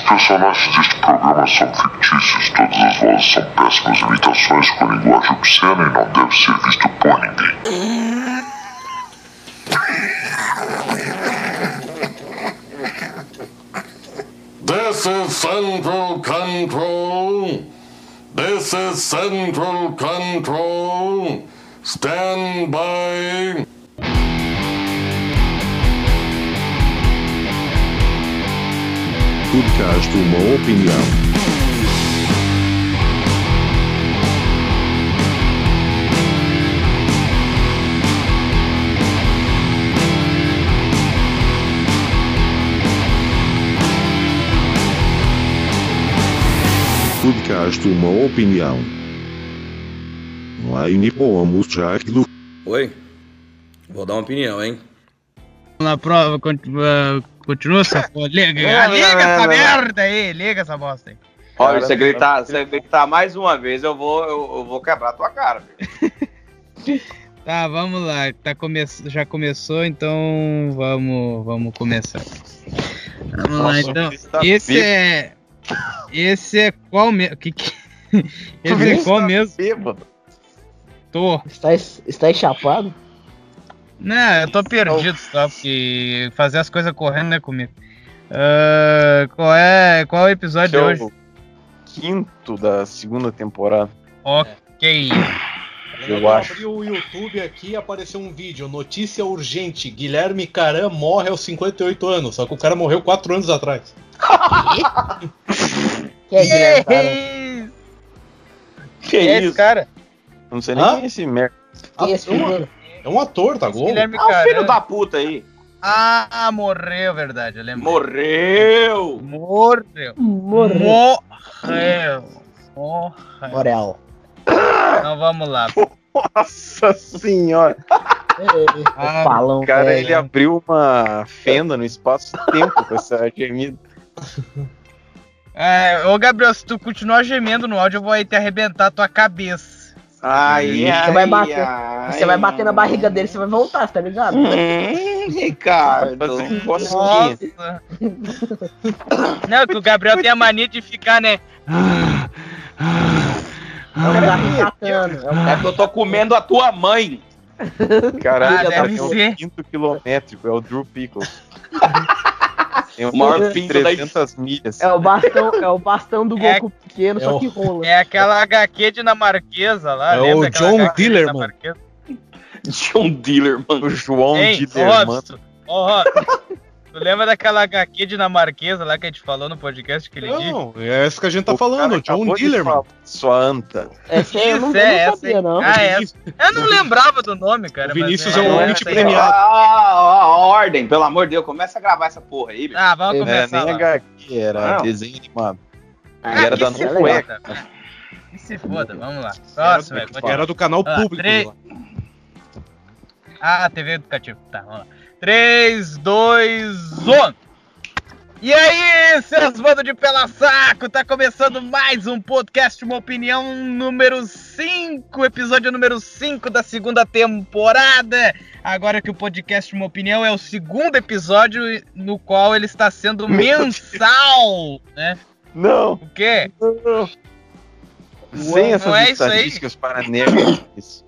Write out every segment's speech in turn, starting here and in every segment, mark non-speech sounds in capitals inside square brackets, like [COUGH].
Programa fictícios, todas péssimas imitações com linguagem obscena e não deve ser visto por ninguém. This is Central Control. This is Central Control. Stand by. Podcast Uma Opinião. Podcast Uma Opinião. Line pomos do Oi? Vou dar uma opinião, hein? Na prova, continua, continua essa [LAUGHS] porra. Liga, É, liga é, essa é. merda aí, liga essa bosta aí. Olha, se você gritar, se você gritar mais uma vez, eu vou, eu, eu vou quebrar a tua cara. [LAUGHS] Tá, vamos lá. Tá come... Já começou, então vamos, vamos começar. Vamos lá, Nossa, então. está Esse bêbado. é. Esse é qual mesmo? Que que... [LAUGHS] Esse é qual mesmo? Bêbado. Tô. Está, está chapado? Não, eu tô perdido só, porque fazer as coisas correndo não é comigo. Ah, qual é qual é o episódio de é hoje? o quinto da segunda temporada. Ok. Eu Eu acho. abri o YouTube aqui e apareceu um vídeo. Notícia urgente: Guilherme Caram morre aos 58 anos. Só que o cara morreu 4 anos atrás. Quem é Guilherme? Que Que é esse cara? Não sei nem Hã? quem é esse merda. É esse é, primeiro? É um ator, tá Globo? Guilherme Ah, o filho Caram. da puta aí. Ah, morreu, verdade, eu lembro. Morreu. Morreu. Morreu. Morreu. Morreu. Morel. Então vamos lá. Nossa senhora. Ah, Falão, O cara, velho. ele abriu uma fenda no espaço-tempo com essa gemida. É, ô Gabriel, se tu continuar gemendo no áudio, eu vou aí te arrebentar a tua cabeça. Ai, Você vai bater. Você vai bater na barriga dele, você vai voltar, tá ligado? Hum, Ricardo. Nossa. Não, que o Gabriel tem a mania de ficar, né? É um. É É que eu tô comendo a tua mãe. Caralho, Ah, já tá deve no ser. quinto quilométrico, é o Drew Pickles. [LAUGHS] Tem O maior É. pinto da 300 milhas. É o bastão, é o bastão do É- Goku pequeno, é só que rola. É aquela HQ dinamarquesa lá, É o [LAUGHS] John Dillerman. John Dealer, mano. O João Dillerman. Ô Robson, [LAUGHS] tu lembra daquela HQ dinamarquesa lá que a gente falou no podcast aquele dia? Não, é isso que a gente tá O falando, John acabou de Dillerman. falar, Sua anta. Essa aí eu não, não é essa sabia, não. Ah, é. Eu não [LAUGHS] lembrava do nome, cara. O Vinícius mas é um essa ouvinte premiado. Ah, ah, ah, ordem, pelo amor de Deus, começa a gravar essa porra aí, bicho. Ah, vamos Não era começar nem lá. HQ, era Não. desenho animado. Ah, E era que da Noruega. Que se foda, vamos lá. Era, Próximo, velho. do, era do canal Ah, público. Ah, TV Educativo. Tá, vamos lá. 3, 2, 1. E aí, seus bandos de pela saco, tá começando mais um podcast, uma opinião número 5, episódio número 5 da segunda temporada. Agora que o podcast Uma Opinião é o segundo episódio no qual ele está sendo mensal, né? Não, O quê? sem não essas é isso aí? estatísticas para nerds.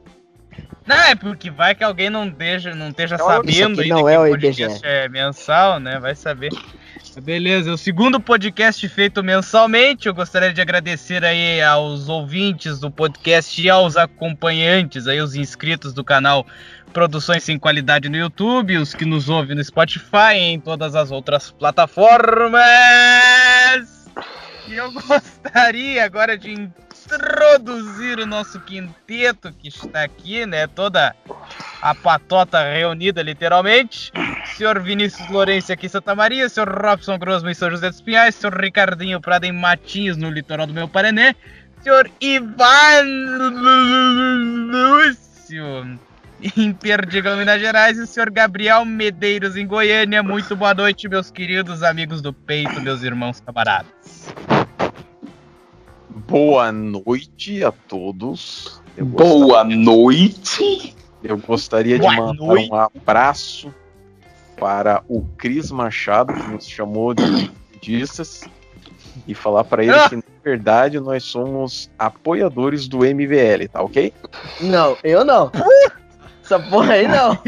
Não, é porque vai que alguém não esteja, não esteja Olha, sabendo isso não que é o podcast é mensal, né? Vai saber. Beleza, é o segundo podcast feito mensalmente. Eu gostaria de agradecer aí aos ouvintes do podcast e aos acompanhantes, aí os inscritos do canal Produções Sem Qualidade no YouTube, os que nos ouvem no Spotify e em todas as outras plataformas. E eu [LAUGHS] gostaria agora de introduzir o nosso quinteto que está aqui, né? Toda a patota reunida, literalmente. Senhor Vinícius Lourenço aqui em Santa Maria, senhor Robson Grosmo em São José dos Pinhais, senhor Ricardinho Prada em Matinhos, no litoral do meu Paraná, senhor Ivan Lúcio em Perdigão, Minas Gerais, e o senhor Gabriel Medeiros em Goiânia. Muito boa noite, meus queridos amigos do peito, meus irmãos camaradas. Boa noite a todos. Eu Boa noite. Eu gostaria de Boa mandar noite. um abraço para o Cris Machado, que nos chamou de budistas. e falar pra ele Ah! que, na verdade, nós somos apoiadores do MBL, tá ok? Não, eu não. Essa porra aí não.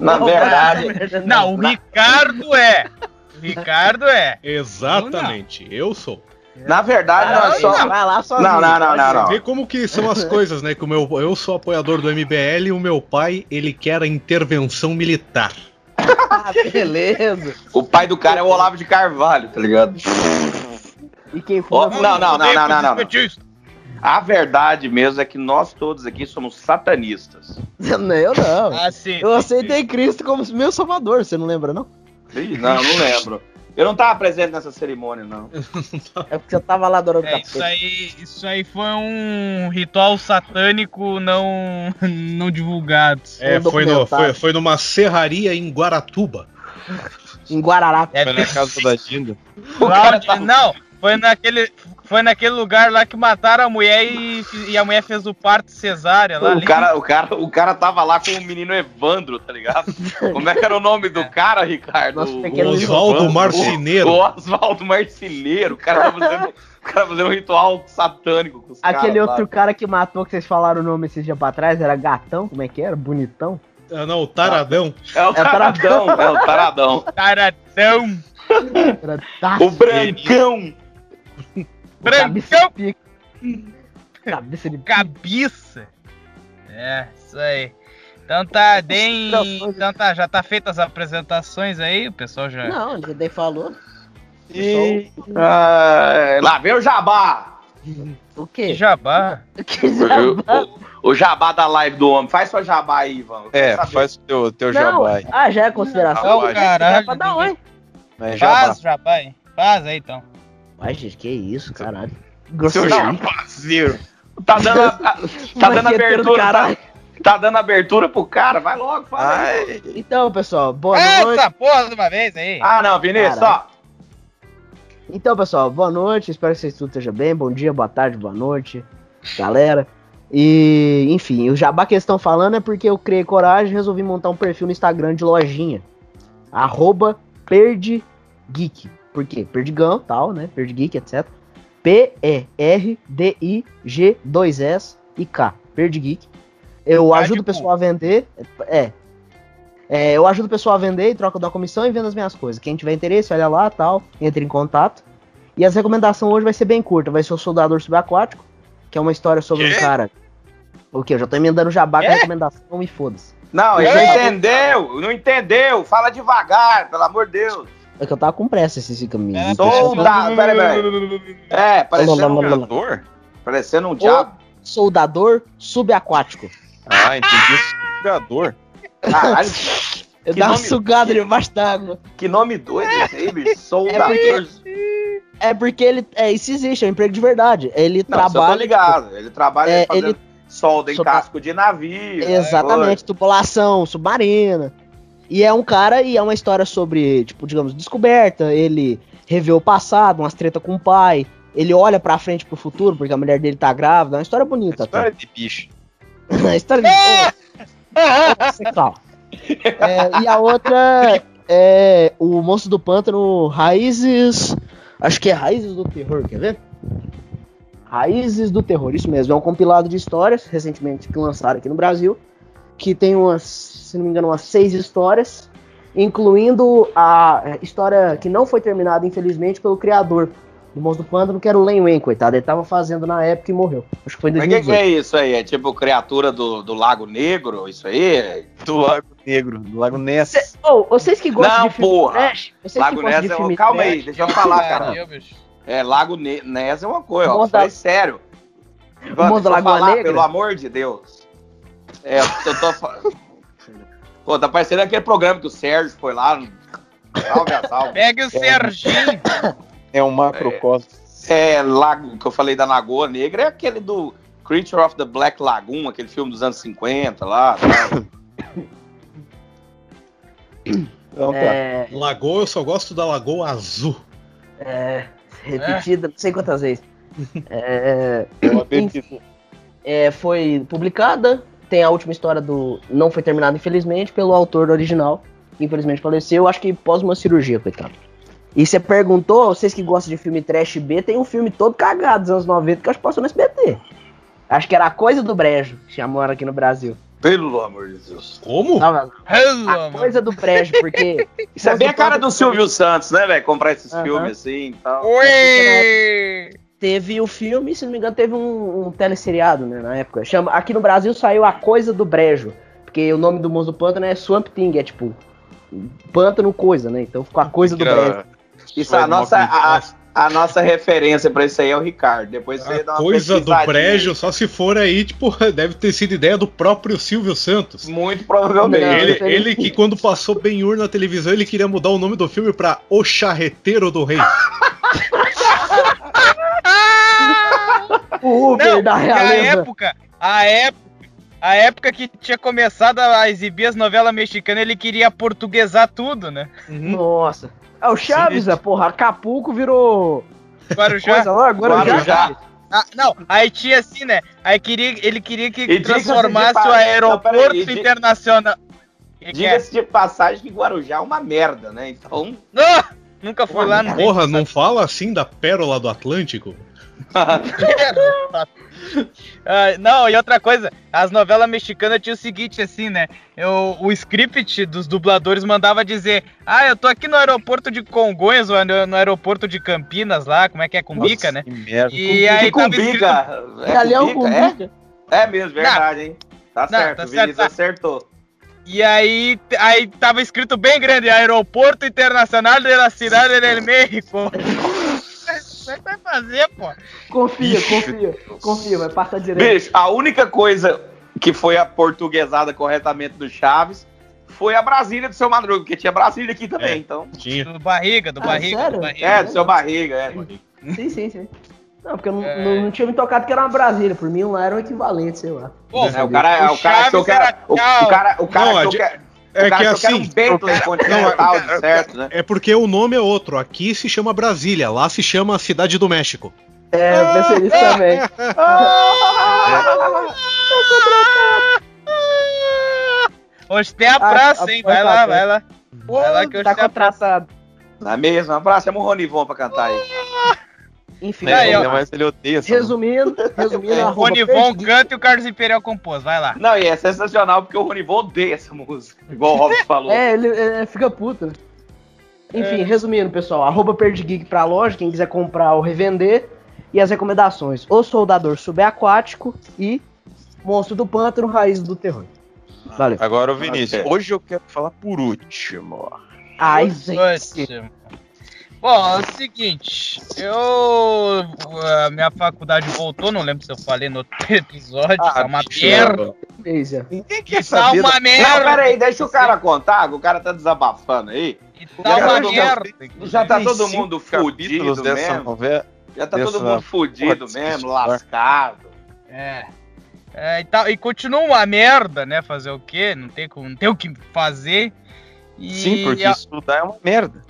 Na verdade, Não, o Ricardo é. O Ricardo é. Exatamente, eu sou. Na verdade, nós Não, só. Vai lá sozinho. Não, não, não, não, não. Vê como que são as coisas, né? Que o meu, eu sou apoiador do MBL e o meu pai, ele quer a intervenção militar. [LAUGHS] Ah, beleza. O pai do cara é o Olavo de Carvalho, tá ligado? E quem for. não, não, não, não, não, não. Petista. A verdade mesmo é que nós todos aqui somos satanistas. Não, eu não. Ah, sim. Eu aceitei Cristo como meu salvador, você não lembra, não? Não, não lembro. Eu não tava presente nessa cerimônia, não. É porque você tava lá adorando É, isso aí, isso aí foi um ritual satânico não, não divulgado. É, Um foi, no, foi, foi numa serraria em Guaratuba. Em Guarará. Deve Foi na casa da Dinda. Não, foi naquele, foi naquele lugar lá que mataram a mulher e, e a mulher fez o parto cesárea lá. O ali. cara, o, cara, o cara tava lá com o menino Evandro, tá ligado? [LAUGHS] Como é que era o nome do cara, Ricardo? Nosso O- o Oswaldo Evandro. Marceneiro. O Oswaldo Marceneiro. O cara tá fazendo, o cara fazendo um ritual satânico com os Aquele caras, outro sabe? cara que matou, que vocês falaram o nome esses dias pra trás, era Gatão, como é que era? Bonitão? Ah, não, o Taradão. É o taradão, é o taradão. Taradão. O brancão. [LAUGHS] brancão, Cabeça de [LAUGHS] cabeça. É, isso aí. Então tá, deem. Então tá, já tá feitas as apresentações aí, o pessoal já. Não, o Jedi falou. E... Ah, lá vem o jabá. O Que quê? jabá. Que O, jabá? o- o jabá da live do homem. Faz sua jabá aí, Ivan. É, saber. faz o teu, teu Não, jabá aí. ah, já é consideração? Não, caralho. Pra dar oi. Né, jabá. Faz, jabá aí. Faz aí então. Ai, gente, que isso, caralho. Seu Grosseiro. jabazeiro. Tá dando, a- a- tá [LAUGHS] dando abertura. Tá, caralho. tá dando abertura pro cara. Vai logo, fala. aí. Ai, Então, pessoal, boa noite. Essa porra de uma vez aí. Ah, não, Vinícius, Caralho. ó. Então, pessoal, boa noite. Espero que vocês tudo esteja bem. Bom dia, boa tarde, boa noite, galera. E, enfim, o jabá que eles estão falando é porque eu criei coragem e resolvi montar um perfil no Instagram de lojinha. Arroba Perdigeek. Por quê? Perdigão, tal, né? Perdigeek, etc. P-E-R-D-I-G 2 S e K. Perdigeek. Eu Ah, ajudo o pessoal a vender. É. É, eu ajudo o pessoal a vender e troco da comissão e vendo as minhas coisas. Quem tiver interesse, olha lá, tal, entre em contato. E as recomendações hoje vai ser bem curta. Vai ser o Soldador Subaquático, que é uma história sobre um cara. O que? Eu já tô emendando jabá com a recomendação e foda-se. Não, ele não entendeu. Não entendeu. Fala devagar, pelo amor de Deus. É que eu tava com pressa esse me. É, Soldado. Peraí, peraí. É, parecendo, um- jogador? parecendo um diabo. Soldador Subaquático. Ah, entendi. Jogador. Caralho, [LAUGHS] Eu dava uma nome- sugada debaixo d'água. que nome doido esse aí, bicho. [LAUGHS] Soldador. porque- É porque ele. É, isso existe, é um emprego de verdade. Ele Não, isso eu tô trabalha. ligado. Ele trabalha É, fazendo ele- solda em Solda- casco de navio. né, Exatamente, tubulação submarina. E é um cara, e é uma história sobre, tipo, digamos, descoberta. Ele revê o passado, umas treta com o pai. Ele olha pra frente pro futuro, porque a mulher dele tá grávida. É uma história bonita, até. [LAUGHS] História de bicho. A história de. Calma. É, e a outra é o Monstro do Pântano Raízes. Acho que é Raízes do Terror, quer ver? Raízes do Terror, isso mesmo. É um compilado de histórias, recentemente que lançaram aqui no Brasil. Que tem umas, se não me engano, umas seis histórias. Incluindo a é, história que não foi terminada, infelizmente, pelo criador do Monstro do Pântano, que era o Len Wen, coitado. Ele tava fazendo na época e morreu. Acho que foi em Mas o que, que 2018. é isso aí? É tipo criatura do, do Lago Negro? Isso aí? Do Lago Negro, do Lago Ness. Cê- Ô, vocês que gostam Não, de filme porra. trash, vocês Lago Ness de é filme um... Calma trash, aí, deixa eu falar, cara. É, Lago Ne- Ness é uma coisa, ó. Monstro da- Foi sério. Lagoa falar, Negra? pelo amor de Deus. É, eu tô falando... Pô, tá parecendo aquele programa que o Sérgio foi lá. no- Salve a salve. Pega o Serginho. [LAUGHS] É um macrocosmo. É, Lago, que eu falei da Lagoa Negra, é aquele do Creature of the Black Lagoon, aquele filme dos anos 50 lá. [COUGHS] Então tá. É, Lagoa, eu só gosto da Lagoa Azul. é, repetida, não sei quantas vezes. É, [LAUGHS] É uma enfim, é, foi publicada, tem a última história do... Não foi terminada, infelizmente, pelo autor original, que infelizmente faleceu, acho que pós uma cirurgia, coitado. E você perguntou, vocês que gostam de filme trash B, tem um filme todo cagado dos anos 90 que eu acho que passou no SBT. Acho que era A Coisa do Brejo, que chamaram aqui no Brasil. Pelo amor de Deus. Como? Não, mas Hello, a. Coisa do Brejo, porque... Isso é bem a cara do Silvio Santos, né, velho? Comprar esses Aham. filmes assim e tal. Oi! Teve o filme, se não me engano, teve um, um teleseriado, né, na época. Chama, aqui no Brasil saiu A Coisa do Brejo, porque o nome do Monstro do Pântano é Swamp Thing, é tipo... Pântano coisa, né? Então ficou A Coisa do Brejo. Isso, a nossa, a, a nossa referência pra isso aí é o Ricardo. Depois você dá A uma coisa do brejo, só se for aí, tipo, [LAUGHS] deve ter sido ideia do próprio Silvio Santos. Muito provavelmente. Não, Ele, ele que quando passou Ben-Hur na televisão, ele queria mudar o nome do filme pra O Charreteiro do Rei. [LAUGHS] [LAUGHS] O Uber Não, da e a realeza. época, a época, a época que tinha começado a exibir as novelas mexicanas, ele queria portuguesar tudo, né? Nossa. É o Chaves, é, porra. Acapulco virou... Guarujá. Coisa lá, Guarujá. Guarujá. Ah, não, aí tinha assim, né? Aí queria, ele queria que E transformasse o aeroporto não, internacional. É? Diga-se de passagem que Guarujá é uma merda, né? Então. Ah, nunca fui lá, não. Porra, não fala assim da pérola do Atlântico? [LAUGHS] Ah, não, e outra coisa, as novelas mexicanas tinham o seguinte, assim, né? Eu, o script dos dubladores mandava dizer: Ah, eu tô aqui no aeroporto de Congonhas, ou no, no aeroporto de Campinas lá, como é que é? Cumbica, né? Que merda. E aí tava escrito. Cumbica. É Cumbica? bica. É? É mesmo, verdade, hein? Tá Não, certo, tá o Vinícius tá. acertou. E aí, aí tava escrito bem grande: Aeroporto Internacional de la Cidade del México. Como é que vai fazer, pô? Confia, confia. Confia, vai passar direito. Bicho, a única coisa que foi a portuguesada corretamente do Chaves foi a Brasília do seu Madruga, porque tinha Brasília aqui também, É. então. Tinha. Do barriga, do Ah, barriga, sério? do barriga. É, do seu barriga, é. Sim, sim, sim. Não, porque eu não, É. não, não tinha me tocado que era uma Brasília. Por mim, lá era um equivalente, sei lá. Pô, É, o cara, o o cara achou que era. O, o cara, o cara Não, achou a que era. É que assim. um Não, de certo, né? É porque o nome é outro. Aqui se chama Brasília, lá se chama Cidade do México. É, eu pensei nisso também. [LAUGHS] Hoje tem a Ah, praça, a- hein? Vai lá, vai lá. Vai lá que hoje tá praça. contratado. Na mesma, um abraço, chama o Ronivon pra cantar aí. Enfim, Aí, ó. Ainda mais ele odeia essa música. resumindo, resumindo, É, arroba Ronivon canta e o Carlos Imperial compôs. Vai lá. Não, e é sensacional porque o Ronivon odeia essa música. Igual o Robson [LAUGHS] falou. É, ele é, fica puto? Enfim, resumindo, pessoal, arroba Perdigig pra loja, quem quiser comprar ou revender. E as recomendações: O Soldador Subaquático e Monstro do Pântano, Raiz do Terror. Valeu. Agora, o Vinícius, hoje eu quero falar por último. Ai, gente. Bom, é o seguinte, eu. A minha faculdade voltou, não lembro se eu falei no outro [LAUGHS] episódio, tá uma merda. Ninguém quer Tá uma Não, merda. pera aí, deixa o cara contar, o cara tá desabafando aí. Tá uma Já- merda. Já tá todo mundo fudido dessa mesmo. novela. Já tá dessa todo mundo fudido mesmo, lascado. É. É, e, tal, e continua uma merda, né? Fazer o quê? Não tem, como- não tem o que fazer. E Sim, porque a- estudar é uma merda.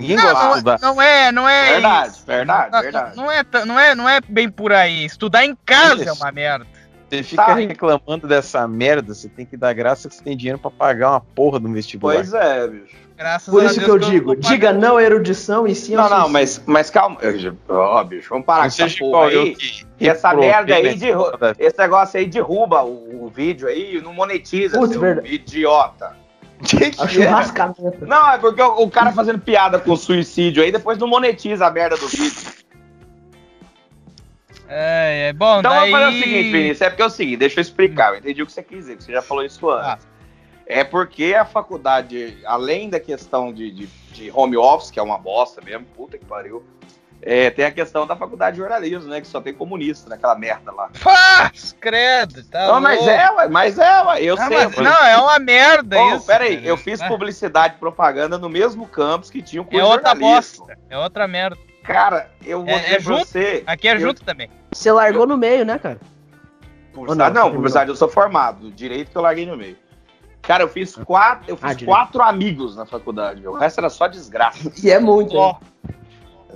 Ninguém não, gosta de não, estudar. não é, não é. Verdade, isso. verdade, Não, verdade. Não é, não, é, não é bem por aí. Estudar em casa é Isso. uma merda. Você fica Tá. reclamando dessa merda, você tem que dar graça que você tem dinheiro pra pagar uma porra do vestibular. Pois é, bicho. Graças Por a isso Deus que eu não digo, diga não à erudição e sim Não, não, mas, mas calma. Eu- Ó, bicho, vamos parar com essa porra eu aí. que. E essa merda aí de. Esse negócio aí derruba o, o vídeo aí, não monetiza, Putz, seu verdade. idiota. [LAUGHS] Que que A é? churrascamento. Não, é porque o, o cara fazendo piada com suicídio aí, depois não monetiza a merda do vídeo. É, é bom, Então daí... vamos fazer o seguinte, Vinícius, é porque é o seguinte, deixa eu explicar, eu entendi o que você quis dizer, que você já falou isso antes. É porque a faculdade, além da questão de, de, de home office, que é uma bosta mesmo, puta que pariu, é, tem a questão da faculdade de jornalismo, né, que só tem comunista naquela merda lá. Paz, credo, tá não, mas louco. é, ué, mas é, ué, eu Ah, sei. mas eu- não, é uma merda Ô, isso. peraí, cara. eu fiz É- publicidade e propaganda no mesmo campus que tinha o É curso de outra jornalismo. bosta. É outra merda. Cara, eu vou É- dizer é pra junto? você... Aqui é eu- junto também. Você largou no meio, né, cara? Publicidade, não? não, publicidade eu sou formado, direito que eu larguei no meio. Cara, eu fiz quatro, eu Ah, fiz direito. quatro amigos na faculdade, meu. O resto era só desgraça. [LAUGHS] E é muito, Ó, hein?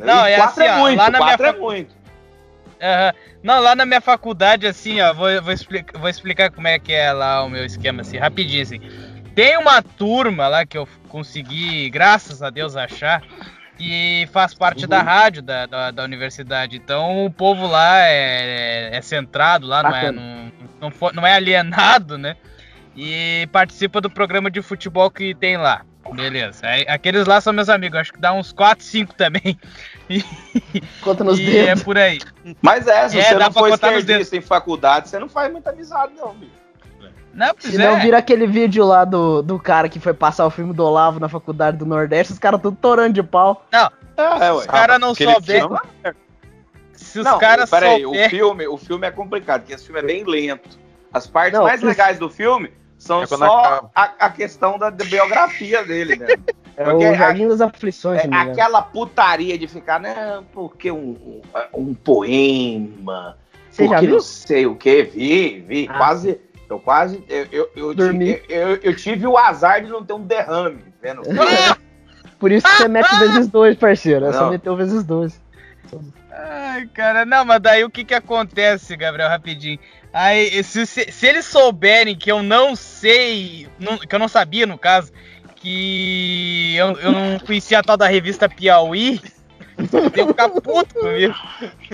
Não, E é quatro assim, é ó, muito, lá na minha é facu- muito. Aham. Não, lá na minha faculdade, assim, ó, vou, vou, explicar, vou explicar como é que é lá o meu esquema, assim, rapidinho, assim. Tem uma turma lá que eu consegui, graças a Deus, achar, que faz parte da rádio da, da, da universidade. Então o povo lá é, é centrado lá, não é, não, não, não é alienado, né? E participa do programa de futebol que tem lá. Beleza. Aí, aqueles lá são meus amigos, acho que dá uns 4, 5 também. [LAUGHS] E, Conta nos e é dedos. por aí. Mas é, se É, você dá não for contar nos esquerdista em faculdade, você não faz muita amizade, não, bicho. Não, pois Se não é. vira aquele vídeo lá do, do cara que foi passar o filme do Olavo na faculdade do Nordeste, os caras tudo torando de pau. Não, É, se os caras não filme Se os não, caras peraí, o filme, o filme é complicado, porque esse filme é bem lento. As partes Não, mais isso- legais do filme são É só a, a questão da, biografia dele, né? É o Jardim das Aflições, É, aquela putaria de ficar, não, porque um, um poema, Você já porque viu? não sei o que, vi, vi, Ah. quase, eu quase, eu, eu, eu, Dormi. tive, eu, eu tive o azar de não ter um derrame, vendo? [LAUGHS] Por isso que você mete vezes dois, parceiro. É só Não. meter o vezes dois. Ai, cara, não, mas daí o que que acontece, Gabriel, rapidinho? Aí, se, se, se eles souberem que eu não sei, não- que eu não sabia, no caso, que eu, eu não conhecia a tal da revista Piauí, eu ia ficar puto comigo.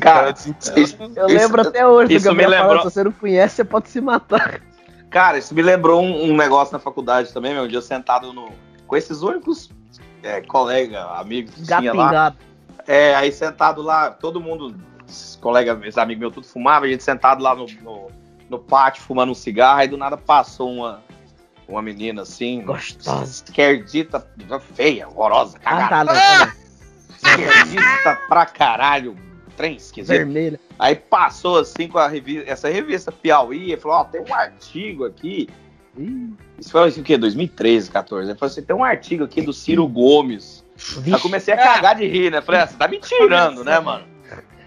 Cara, isso, Eu isso- lembro até hoje do isso me Gabriel falando, lembrou- se você não conhece, você pode se matar. Cara, isso me lembrou um, um negócio na faculdade também, meu. Um dia sentado no, com esses únicos é, colegas, amigos que Gato tinha lá. pingado. É, aí sentado lá, todo mundo, esses colegas, meus amigos meus, tudo fumava, a gente sentado lá no, no, no pátio fumando um cigarro, aí do nada passou uma, uma menina assim, Gostosa. esquerdita, feia, horrorosa, Ah, cagada. né? Esquerdista pra caralho, trem esquisito. Vermelha. Aí passou assim com a revista, essa revista Piauí, e falou, ó, tem um artigo aqui. Ih, Isso foi assim, o quê? 2013, 14. Ele falou assim, tem um artigo aqui do Ciro Gomes. Aí vixe. comecei a cagar de rir, né? Falei, ah, você tá me tirando, né, mano?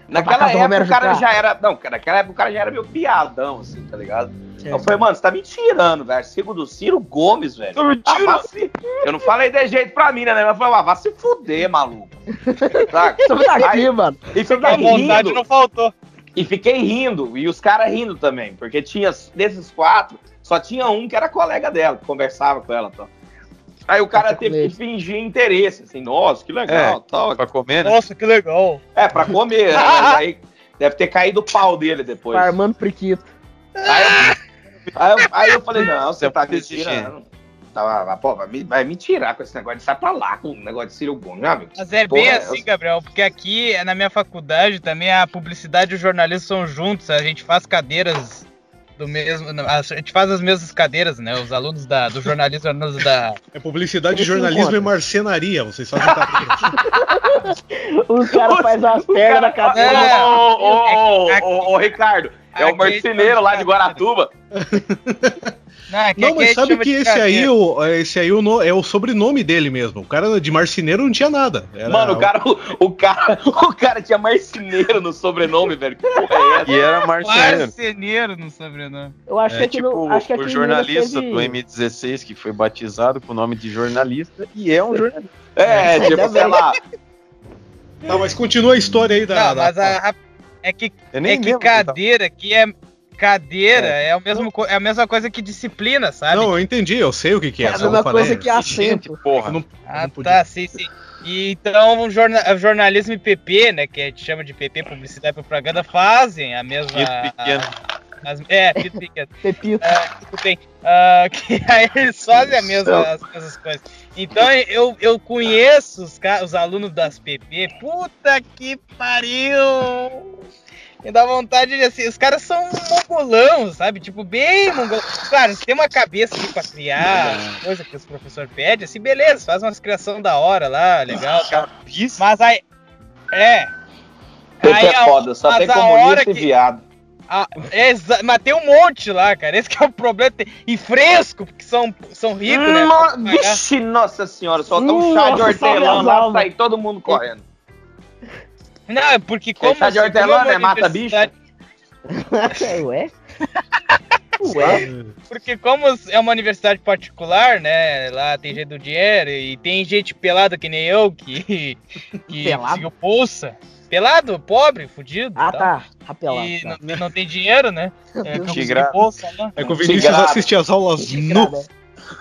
Naquela época o cara Jucá. já era. Não, cara, naquela época o cara já era meio piadão, assim, tá ligado? Eu Certo. falei, mano, você tá me tirando, velho. Artigo do Ciro Gomes, velho. Ah, se- Eu não falei de jeito pra mim, né? Mas eu falei, ah, vá se fuder, maluco. [LAUGHS] Tá aqui, Aí- mano. E A fiquei vontade rindo. não faltou. E fiquei rindo, e os caras rindo também, porque tinha, desses quatro, só tinha um que era colega dela, que conversava com ela. Então. Aí o cara teve que fingir interesse, assim, nossa, que legal, tal. Pra comer, né? Nossa, que legal. É, pra comer, né? Mas [LAUGHS] aí deve ter caído o pau dele depois. Farmando priquito. Aí eu, aí eu- aí eu falei, não, você tá me tirando. Tava, pô, vai me, vai me tirar com esse negócio de sai pra lá com o negócio de Ciro Gomes, meu amigo. Mas é Porra, bem é assim, Gabriel, porque aqui na minha faculdade também a publicidade e o jornalismo são juntos, a gente faz cadeiras do mesmo. A gente faz as mesmas cadeiras, né? Os alunos da, do jornalismo os alunos da. É publicidade, jornalismo e marcenaria. Vocês fazem cadeira. [LAUGHS] Os caras fazem umas pernas na cabeça. É. Ô, ô, ô, Aqui- ô, ô, Ricardo, é o marceneiro lá de Guaratuba. [LAUGHS] Não, aqui- Não, mas sabe que esse aí, cadeira. o, esse aí o no- é o sobrenome dele mesmo. O cara de marceneiro não tinha nada. Era- Mano, o cara, o, o cara, [LAUGHS] o cara tinha marceneiro no sobrenome, velho. Que porra é essa? E era marceneiro. marceneiro no sobrenome. Eu acho que É aqui tipo no, acho que o jornalista Minas do teve- M16 que foi batizado com o nome de jornalista e é um jornalista. É, tipo, Ainda sei lá. Tá, mas continua a história aí da. Não, da- mas a, a- é que, é que lembro quem tava- cadeira que é. Cadeira é, o mesmo, é a mesma coisa que disciplina, sabe? Não, eu entendi, eu sei o que, que é. É a mesma coisa falei. que assento. Porra. Não- Ah, não podia. tá, sim, sim. E então o jorna- jornalismo e PP, né, que a gente chama de PP, publicidade e propaganda, fazem a mesma... Pinto pequeno. a- as- é, pinto pequeno. [LAUGHS] Pepito. Ah, tudo bem. Ah, [LAUGHS] que aí eles fazem a mesma, as mesmas coisas. Então eu, eu conheço os, os alunos das PP, puta que pariu! Me dá vontade de assim, os caras são mongolão, sabe? Tipo, bem mongolão. Claro, você tem uma cabeça ali pra criar, coisa que os professores pedem, assim, beleza, faz umas criação da hora lá, legal. Cabeça. Mas aí. É. Isso Aí é foda, só mas tem a comunista hora e que- viado. Ah, é exa- mas tem um monte lá, cara. Esse que é o problema. Tem- E fresco, porque são, são ricos, né? No- pagar. Vixe, nossa senhora, só tá um chá de hortelã lá, sai todo mundo correndo. Não, é porque como. chá de é hortelã, né? Mata universidade- [LAUGHS] Ué? Ué? Porque como é uma universidade particular, né? Lá tem gente do dinheiro e tem gente pelada que nem eu que, [LAUGHS] que Pelado? conseguiu bolsa. Pelado, pobre, fudido. Ah, tal. tá. Rapelado. E Tá. não, não tem dinheiro, né? [LAUGHS] É, bolsa lá. É que o Vinícius Tigrado. assiste as aulas nu.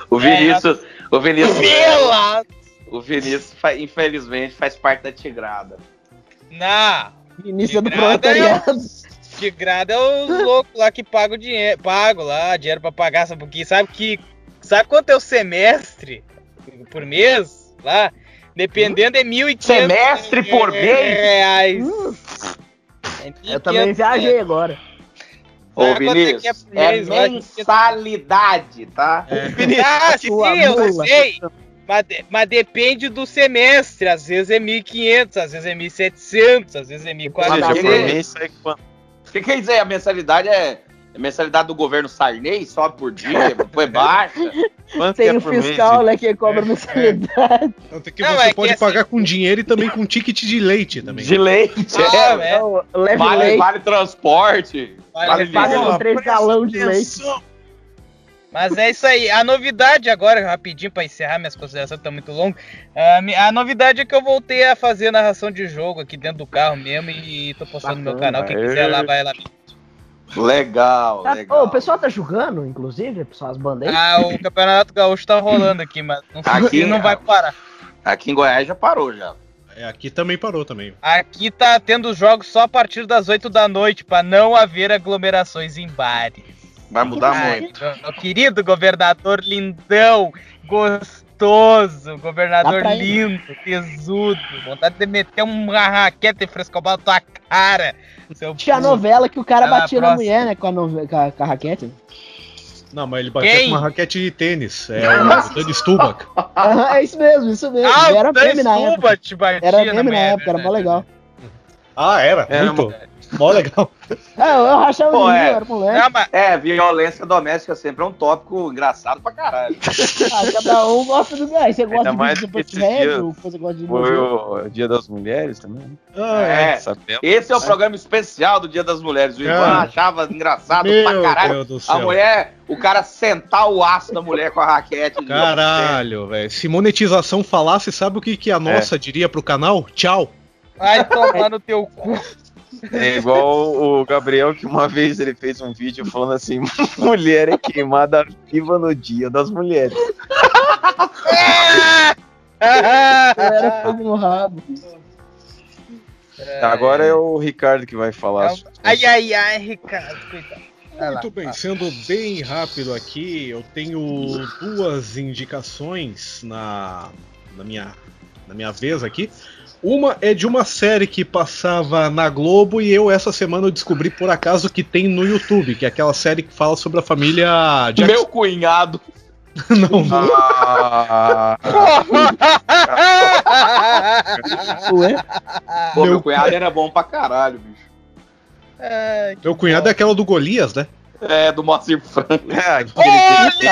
O Vinícius, o Vinícius, Pelado! O Vinícius, infelizmente, faz parte da Tigrada. Não, Início do De grada proletariado. de grada é os loucos lá que pagam o dinheiro. Pago lá, dinheiro pra pagar, sabe por quê? Sabe que. Sabe quanto é o semestre por mês? Lá? Dependendo é 1.500 Semestre por mês? reais. É Eu também 1.500 viajei agora. Ô, Ah, quanto é é Vinícius, por é mês lá? mensalidade, tá? Ah, [LAUGHS] sim, eu sei. Mas, mas depende do semestre. Às vezes é 1.500, às vezes é 1.700, às vezes é Olha, Por 1.400. mês sai quanto? O que quer dizer? A mensalidade é. A mensalidade do governo Sarney sobe por dia, [LAUGHS] foi baixa. Quanto que Tem é o fiscal, né, que cobra mensalidade. [LAUGHS] Tanto que Não, você é que pode assim- pagar com dinheiro e também com ticket de leite também. De leite, Ah, é. é. Então, leve Vale, leite, vale transporte. Vale Vale galões de leite. Mas é isso aí. A novidade agora, rapidinho pra encerrar minhas considerações, tá muito longo. A, mi- a novidade é que eu voltei a fazer narração de jogo aqui dentro do carro mesmo e tô postando no meu canal. Quem quiser lá, vai lá. Legal, Tá- legal. Ô, o pessoal tá julgando, inclusive, pessoal, as bandeiras. Ah, o Campeonato Gaúcho tá rolando aqui, mas não, Aqui- não vai parar. Aqui em Goiás já parou já. É, aqui também parou também. Aqui tá tendo jogos só a partir das 8 da noite, pra não haver aglomerações em bares. Vai mudar Ai, muito. meu, querido governador lindão, gostoso, governador lindo, tesudo, vontade de meter uma raquete e frescobar na tua cara. Seu Tinha novela que o cara Vai batia na mulher, né, com a, nove- com a, com a raquete. Não, mas ele batia Quem? com uma raquete de tênis. É o Danny Stubach. Aham, é isso mesmo, isso mesmo. Ah, era o Dan meme na época. Stuba te batia Era na meme na época, era mó verdade, legal. Ah, era? Era Muito. Mó legal. Ah, [LAUGHS] eu rachava Pô, o é. é. era moleque. Não, mas É, violência doméstica sempre é um tópico engraçado pra caralho. [LAUGHS] Ah, cada um gosta do. Ah, você gosta Ainda de mais vídeo que de esses velho, dias você gosta de Foi o Dia das Mulheres também. Ah, É. Sabemos. Esse é o programa especial do Dia das Mulheres. O Ivan Cara. achava engraçado Meu pra caralho. Deus do A mulher, o cara sentar o aço da mulher com a raquete. Caralho, velho. Se monetização falasse, sabe o que, que a nossa diria pro canal? Tchau. vai tomar no teu cu. É igual o Gabriel, que uma vez ele fez um vídeo falando assim: [LAUGHS] mulher é queimada viva no dia das mulheres. [LAUGHS] Era fogo no rabo. Agora é o Ricardo que vai falar. Ai, ai, ai, Ricardo, coitado. Vai lá, Muito bem, vai. sendo bem rápido aqui, eu tenho duas indicações na, na, minha, na minha vez aqui. Uma é de uma série que passava na Globo e eu essa semana eu descobri por acaso que tem no YouTube, que é aquela série que fala sobre a família Jackson. Meu cunhado. [LAUGHS] Não. Ah, Ué? Pô, meu, Meu cunhado era bom pra caralho, bicho. Que Meu cunhado é aquela do Golias, né? É, do Moacir Franco. é, aquele Olímpia!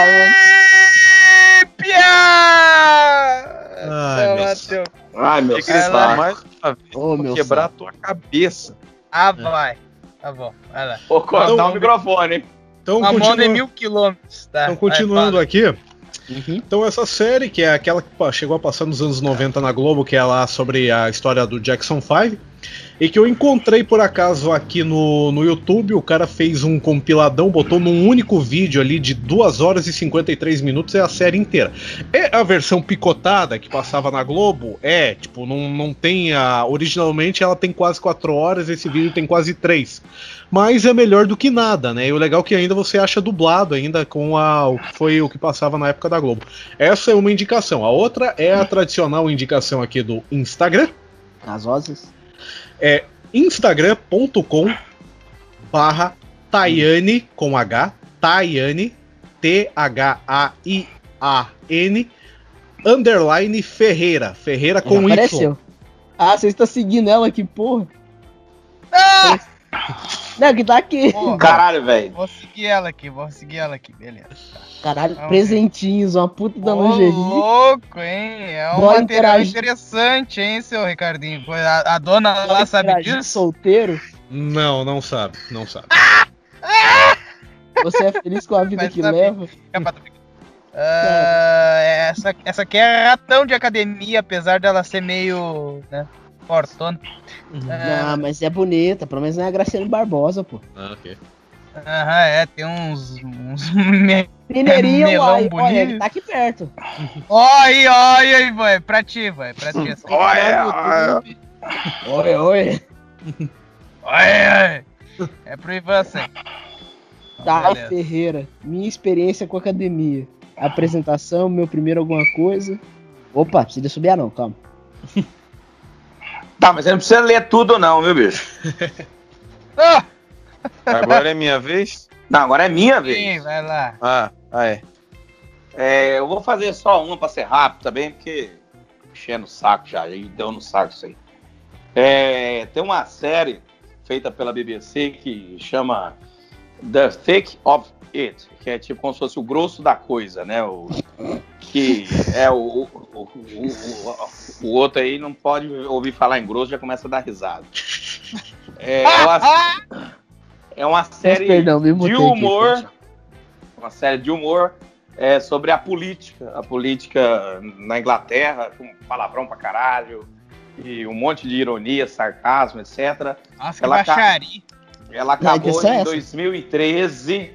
Ai, meu teu- Ai, meu lá. mais uma vez meu quebrar a tua cabeça. Ah, vai. Tá bom, vai lá. Vou cortar Então, o microfone, hein? Então, Uma mão de continua- mil quilômetros, tá? então continuando Vai, aqui, Uhum. Então essa série, que é aquela que chegou a passar nos anos 90 na Globo, que é lá sobre a história do Jackson 5, e que eu encontrei por acaso aqui no, no YouTube, o cara fez um compiladão, botou num único vídeo ali de 2 horas e 53 minutos, é a série inteira. É a versão picotada que passava na Globo? É, tipo, não, não tem a... Originalmente ela tem quase 4 horas, esse vídeo tem quase 3. Mas é melhor do que nada, né? E o legal é que ainda você acha dublado ainda com a, o que foi o que passava na época da Globo. Essa é uma indicação. A outra é a tradicional indicação aqui do Instagram. As vozes. É instagram.com barra Tayane com H, Tayane, T-H-A-I-A-N, underline Ferreira, Ferreira com Já Y. Ah, você está seguindo ela aqui, porra. Ah! Não, que tá aqui. Pô, [LAUGHS] Caralho, velho. Vou seguir ela aqui, vou seguir ela aqui, beleza. Caralho, Vamos presentinhos, uma puta da Ô, lingerie. louco, hein? É um Bora material interagir. interessante, hein, seu Ricardinho? A, a dona lá sabe disso? solteiro. Não, não sabe, não sabe. Você é feliz com a vida Mas que sabe. leva. Ah, essa, essa aqui é ratão de academia, apesar dela ser meio, né, fortona. Não, mas é bonita, pelo menos não é a Graciane Barbosa, pô. Ah, ok. Aham, é, tem uns. uns me- [LAUGHS] Mineirinho, melão olha, ele tá aqui perto. Ó aí, ó aí, aí, vai. Pra ti, vai. Pra ti. Assim. Olha, Oi, oi. Olha, olha. É pro Ivan sim. Thay Beleza. Ferreira, minha experiência com academia. Apresentação, meu primeiro alguma coisa. Opa, precisa subir não, calma. Tá, mas você não precisa ler tudo, não, viu, bicho? [LAUGHS] Ah, Agora é minha vez? Não, agora é minha sim, vez. vai lá. Ah, ah é. É, eu vou fazer só uma pra ser rápido também, porque enchendo o saco já, e deu no saco isso aí. É, tem uma série feita pela BBC que chama The Thick of It, que é tipo como se fosse o grosso da coisa, né? O, que é o, o, o, o- o- o outro aí não pode ouvir falar em grosso, já começa a dar risada. É, é uma, [LAUGHS] é uma série perdão, de aqui, humor, gente. uma série de humor é, sobre a política, a política na Inglaterra, com palavrão pra caralho, e um monte de ironia, sarcasmo, etc. Nossa, que Ela ca- baixaria. Ela acabou é em essa? 2013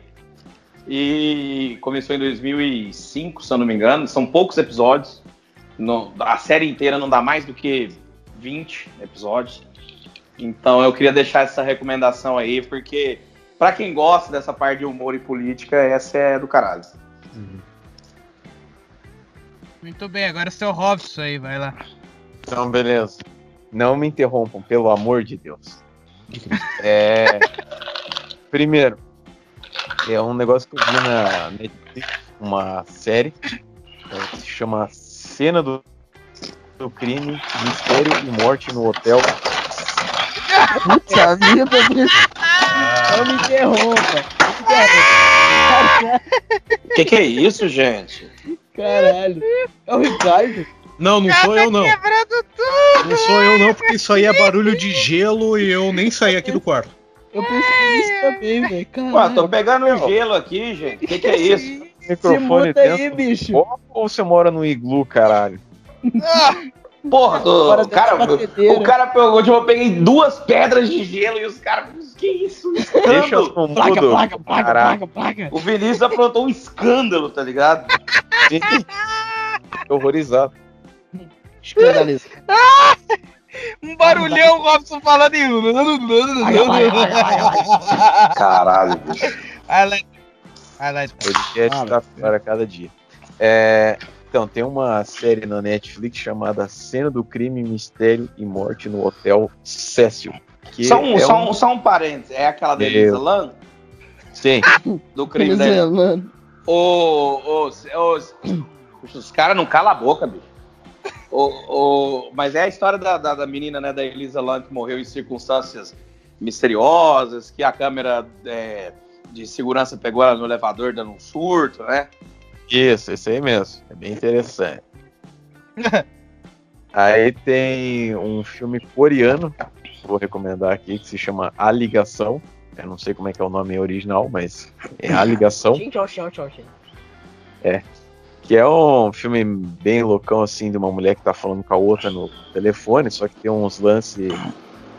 e começou em 2005, se eu não me engano. São poucos episódios. No- a série inteira não dá mais do que 20 episódios. Então eu queria deixar essa recomendação aí, porque pra quem gosta dessa parte de humor e política, essa é do caralho. Muito bem, agora é o seu Robson aí, vai lá. Então, beleza. Não me interrompam, pelo amor de Deus. É. Primeiro, é um negócio que eu vi na Netflix, uma série, é, que se chama Cena do, do Crime, Mistério e Morte no Hotel. Puta vida. Não me interrompa. O que, que é isso, gente? Caralho. É o Ricardo. Não, não sou eu não. Quebrando tudo! Não sou eu não, porque isso aí é barulho de gelo e eu nem saí aqui do quarto. Eu pensei nisso também, velho. Caralho. tô pegando um gelo aqui, gente. O que, que é isso? [LAUGHS] Se Microfone muda aí, bicho. ou você mora no iglu, caralho? Porra, tô- cara, o cara pegou, tipo, eu peguei duas pedras de gelo e os caras, que isso? Um Deixa eu escândalo. placa, placa, caralho. placa, placa. O Vinícius aprontou um escândalo, tá ligado? [LAUGHS] Sim. Horrorizado. Escandaliza. [LAUGHS] Um barulhão, o Robson falando em. Caralho, bicho. Lá, então. podcast Ah, tá pior a cada dia. É, então, tem uma série na Netflix chamada Cena do Crime, Mistério e Morte no Hotel Cecil. Que Só um, é só, um, só um parênteses. É aquela da. Elisa Lam? Sim, Do crime. Ô, ô, os, os caras não calam a boca, bicho. Ô, ô, mas é a história da, da, da menina, né, da Elisa Lam, que morreu em circunstâncias misteriosas, que a câmera é, de segurança pegou ela no elevador dando um surto, né? isso, esse aí mesmo. É bem interessante. [LAUGHS] Aí tem um filme coreano, vou recomendar aqui, que se chama A Ligação. Eu não sei como é que é o nome original, mas é A Ligação. Tchau. Que é um filme bem loucão, assim, de uma mulher que tá falando com a outra no telefone, só que tem uns lances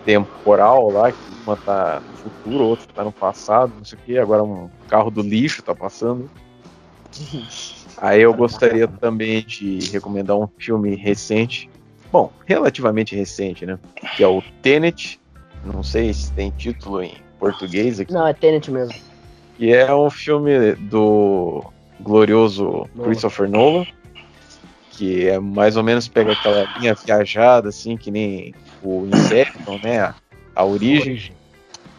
temporal lá, que uma tá no futuro, outra tá no passado, não sei o que, agora um carro do lixo tá passando. [LAUGHS] Aí eu gostaria também de recomendar um filme recente, bom, relativamente recente, né? Que é o Tenet, não sei se tem título em português aqui, Não, é Tenet mesmo. que é um filme do glorioso Nolan. Christopher Nolan, que é mais ou menos pega aquela linha viajada, assim, que nem o Inception, né? A, a origem.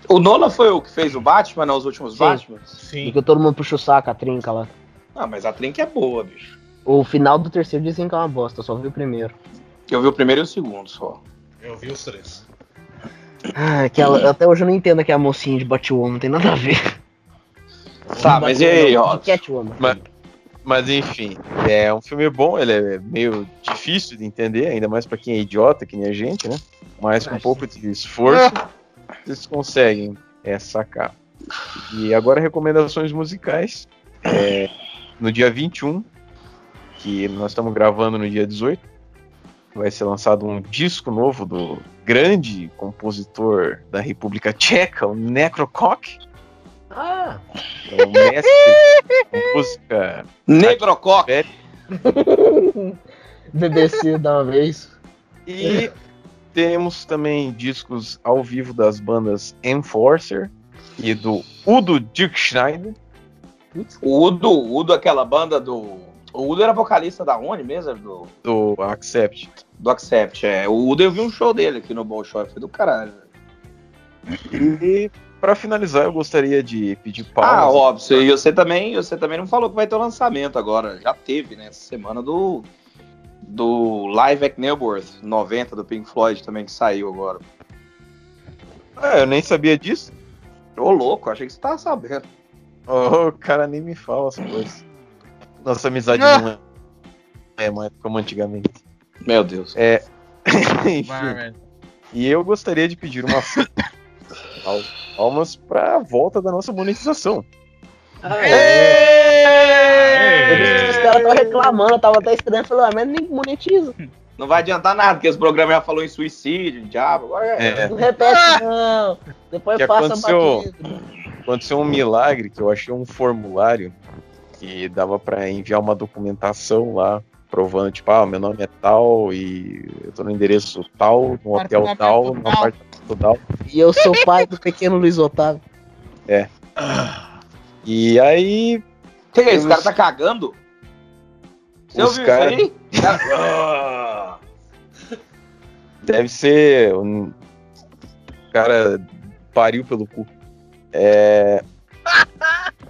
O Nolan foi o que fez o Batman, né, os últimos Sim. Batman? Sim. Porque todo mundo puxa o saco, a trinca lá. Ah, mas a Trink é boa, bicho. O final do terceiro dizem que é uma bosta, eu só vi o primeiro. Eu vi o primeiro e o segundo só. Eu vi os três. Ah, aquela, até hoje eu não entendo que é a mocinha de Batwoman, não tem nada a ver. Tá, mas e aí, ó? Mas, mas enfim, é um filme bom, ele é meio difícil de entender, ainda mais pra quem é idiota, que nem a gente, né? Mas com um pouco de esforço, vocês conseguem é, sacar. E agora recomendações musicais. É, no dia 21, que nós estamos gravando no dia 18, vai ser lançado um disco novo do grande compositor da República Tcheca, o Necrocock. Ah, É um mestre [LAUGHS] música. Negrocoque. BBC [LAUGHS] da uma vez. E temos também discos ao vivo das bandas Enforcer e do Udo Dirk Schneider. O Udo, o Udo, aquela banda do. O Udo era vocalista da onde mesmo? Do, do Accept. do Accept. É. O Udo eu vi um show dele aqui no Bom Show. Foi do caralho. E para finalizar, eu gostaria de pedir pausa. Ah, óbvio. E você também, você também não falou que vai ter o lançamento agora. Já teve, né? Essa semana do. Do Live at Neuworth 90 do Pink Floyd também que saiu agora. Ah, eu nem sabia disso. Ô, louco, achei que você tava sabendo. Oh, o cara nem me fala as coisas. Nossa amizade não é, é mais como antigamente. Meu Deus. É. [LAUGHS] Enfim. Vai. E eu gostaria de pedir uma palmas para a volta da nossa monetização. Que os caras estão reclamando, eu tava até estranho, falou, ah, mas nem monetiza. Não vai adiantar nada, porque esse programa já falou em suicídio, em diabo. Agora é. É, Não repete, não. Depois Que passa aconteceu? aconteceu um milagre que eu achei um formulário que dava para enviar uma documentação lá provando, tipo, ah, meu nome é tal e eu tô no endereço tal, no hotel tal, no apartamento tal. E eu sou pai do pequeno Luiz Otávio. E aí, Que é isso? O cara tá cagando? Você Os ouviu cara- isso aí? [LAUGHS] Deve ser um o cara pariu pelo cu. É.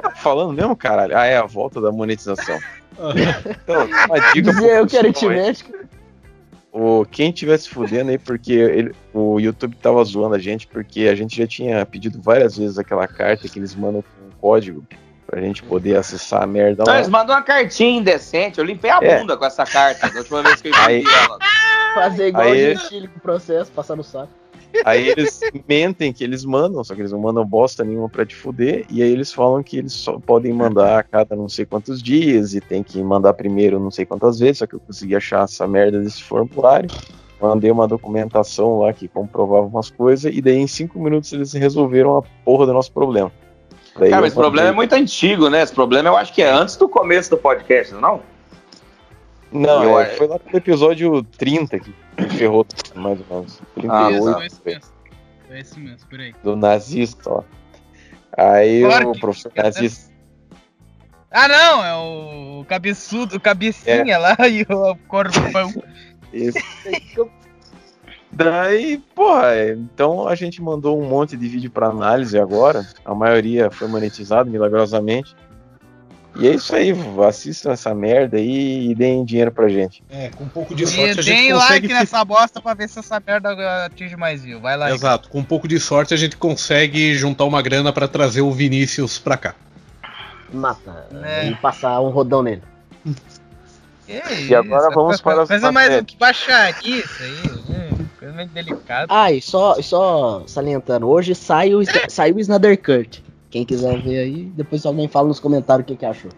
Tá falando mesmo, caralho? Ah, é a volta da monetização. Então, uma dica Dizer eu quero pessoal aí. aritmética. o quem tivesse fudendo aí, porque ele- o YouTube tava zoando a gente, porque a gente já tinha pedido várias vezes aquela carta que eles mandam com um código pra gente poder acessar a merda Não, lá. eles mandam uma cartinha indecente. Eu limpei a É. bunda com essa carta da última vez que eu Aí- entendi ela. Fazer igual Aí- o Gentili com o processo, passar no saco. Aí eles mentem que eles mandam, só que eles não mandam bosta nenhuma pra te fuder, e aí eles falam que eles só podem mandar a cada não sei quantos dias, e tem que mandar primeiro não sei quantas vezes, só que eu consegui achar essa merda desse formulário, mandei uma documentação lá que comprovava umas coisas, e daí em cinco minutos eles resolveram a porra do nosso problema. Daí Cara, eu esse problema é muito antigo, né? Esse problema eu acho que é antes do começo do podcast, não? Não, Eu- é, foi lá no episódio 30 que ferrou, mais ou menos. Ah, 38, Isso, foi esse mesmo. Foi esse mesmo, por aí. do nazista, ó. Aí Claro o professor nazista Ah, não, é o cabeçudo, o cabecinha lá [LAUGHS] e o corpão. [LAUGHS] Isso. Daí, porra, é, então a gente mandou um monte de vídeo pra análise agora. A maioria foi monetizado milagrosamente. E é isso aí, assistam essa merda aí e deem dinheiro pra gente. É, com um pouco de E sorte a gente deem consegue. like fi- nessa bosta pra ver se essa merda atinge mais view. Vai lá. Exato, com um pouco de sorte a gente consegue juntar uma grana pra trazer o Vinícius pra cá. Mata. É. E passar um rodão nele. Que E agora isso, vamos coisa- para as Coisa mais matérias. baixaria isso aí. hum, Coisa muito delicada. Ah, e só, e só salientando, hoje sai o, saiu o Snyder Cut. Quem quiser ver aí, depois alguém fala nos comentários o que, que achou.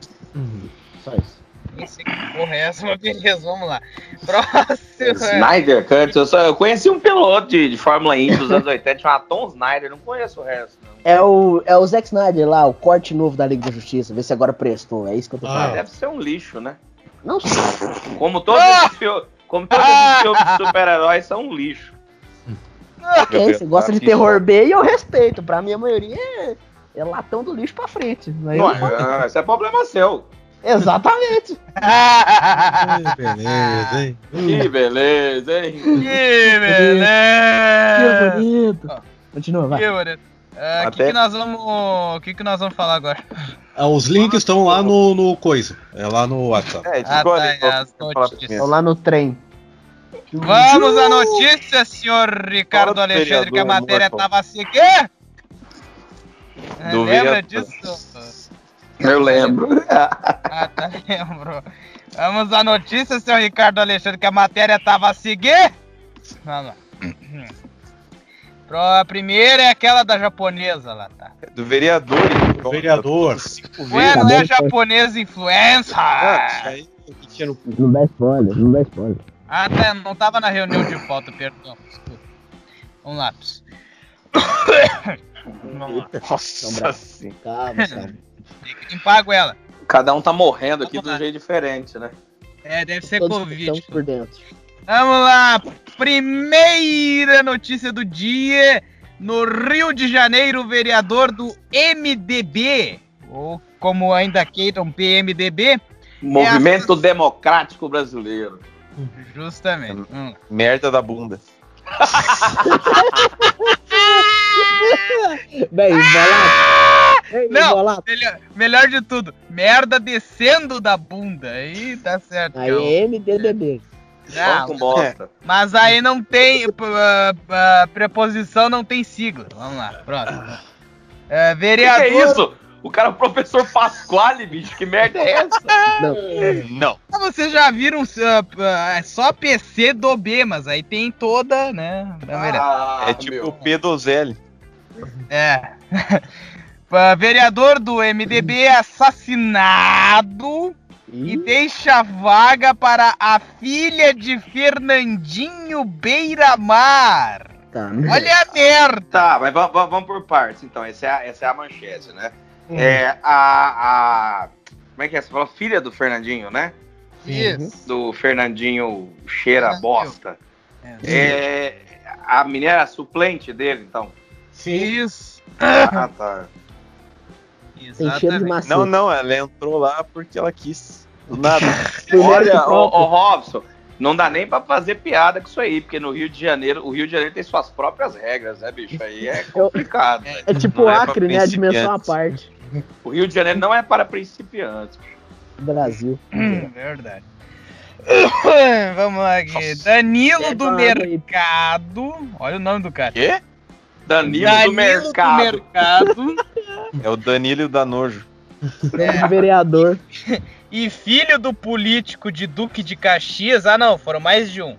Só isso. Nem sei que porra é essa, mas beleza, vamos lá. Próximo. é- Snyder Cut, eu, só, eu conheci um piloto de, de Fórmula Indy dos anos 80, chamado Tom Snyder, não conheço o resto, não. É o, é o Zack Snyder lá, o corte novo da Liga da Justiça. Vê se agora prestou. É isso que eu tô Ah. falando. Deve ser um lixo, né? Não sei. Como todos Ah! esses filmes. Como todos esses filmes de [LAUGHS] super-heróis são um lixo. Ok, você gosta de terror B e eu respeito. Pra mim, a maioria é, é latão do lixo pra frente. Não, eu- é, isso é problema seu. Exatamente. [LAUGHS] beleza, hein? Que beleza, hein? Que Que beleza! bonito. Continua, vai. Que bonito. É, O que, Até- que nós vamos. O que, que nós vamos falar agora? Ah, os links estão lá no, no coisa. É lá no WhatsApp. É, Ah, tá, qual as que notícias. lá no trem. Vamos à notícia, senhor Ricardo Alexandre, que a matéria Morton. tava assim. Quê? Do Lembra vereador. disso? Eu lembro. Ah, tá, [LAUGHS] lembro. Vamos à notícia, senhor Ricardo Alexandre, que a matéria tava a seguir. Vamos lá. [CLEARS THROAT] A primeira é aquela da japonesa lá, tá? Do vereador. então, Vereador. Cinco Ué, não é japonesa influencer? Ah. Não dá spoiler, não dá spoiler. Ah, tá, não tava na reunião de pauta, perdão. Desculpa. Vamos lá. [COUGHS] Vamos lá. Nossa senhora. Calma, [LAUGHS] calma. Tem que limpar com ela. Cada um tá morrendo aqui Vamos de lá. um jeito diferente, né? É, deve ser Todos Covid. estamos por dentro. Vamos lá, primeira notícia do dia. No Rio de Janeiro, o vereador do MDB, ou como ainda queiram, PMDB, Movimento Democrático Brasileiro. justamente. Merda da bunda. [LAUGHS] Bem, embolado. Bem, Não, embolado. melhor, melhor de tudo, merda descendo da bunda. Aí tá certo. Aí que é MDDB. Não, Vamos com bosta. mas aí não tem. [LAUGHS] ah, ah, preposição não tem sigla. Vamos lá, próximo. É, Que que vereador. é isso? O cara é o professor Pasquale, bicho. Que merda é essa? Não. Não. Ah, Vocês já viram ah, ah, é só PC do B, mas aí tem toda, né? Ah, é tipo o P do Zélio. É. [LAUGHS] Vereador do MDB é assassinado e Ih, deixa vaga para a filha de Fernandinho Beiramar. tá. Olha a merda! Tá, mas vamos, vamos- vamos por partes, então. Essa é a, essa é a manchete, né? Hum. É a, a. Como é que é? Você falou filha do Fernandinho, né? Isso. Do Fernandinho cheira Fernandinho. bosta. É, a menina era suplente dele, então. Isso. Ah, tá. Tem cheiro de maçã. Não, não, ela entrou lá porque ela quis. Do nada. [LAUGHS] Olha, ô, ô Robson, não dá nem pra fazer piada com isso aí, porque no Rio de Janeiro, o Rio de Janeiro tem suas próprias regras, né, bicho? Aí é [LAUGHS] complicado. velho. É tipo Não é pra Acre, né? A dimensão à parte. O Rio de Janeiro não é para principiantes. Brasil. Hum, [LAUGHS] verdade. [COUGHS] Vamos lá aqui. Danilo É, do. Mercado. Olha o nome do cara. Quê? Danilo, Danilo do mercado. mercado É o Danilo da Nojo. De [LAUGHS] vereador. e filho do político de Duque de Caxias. Ah, não, foram mais de um.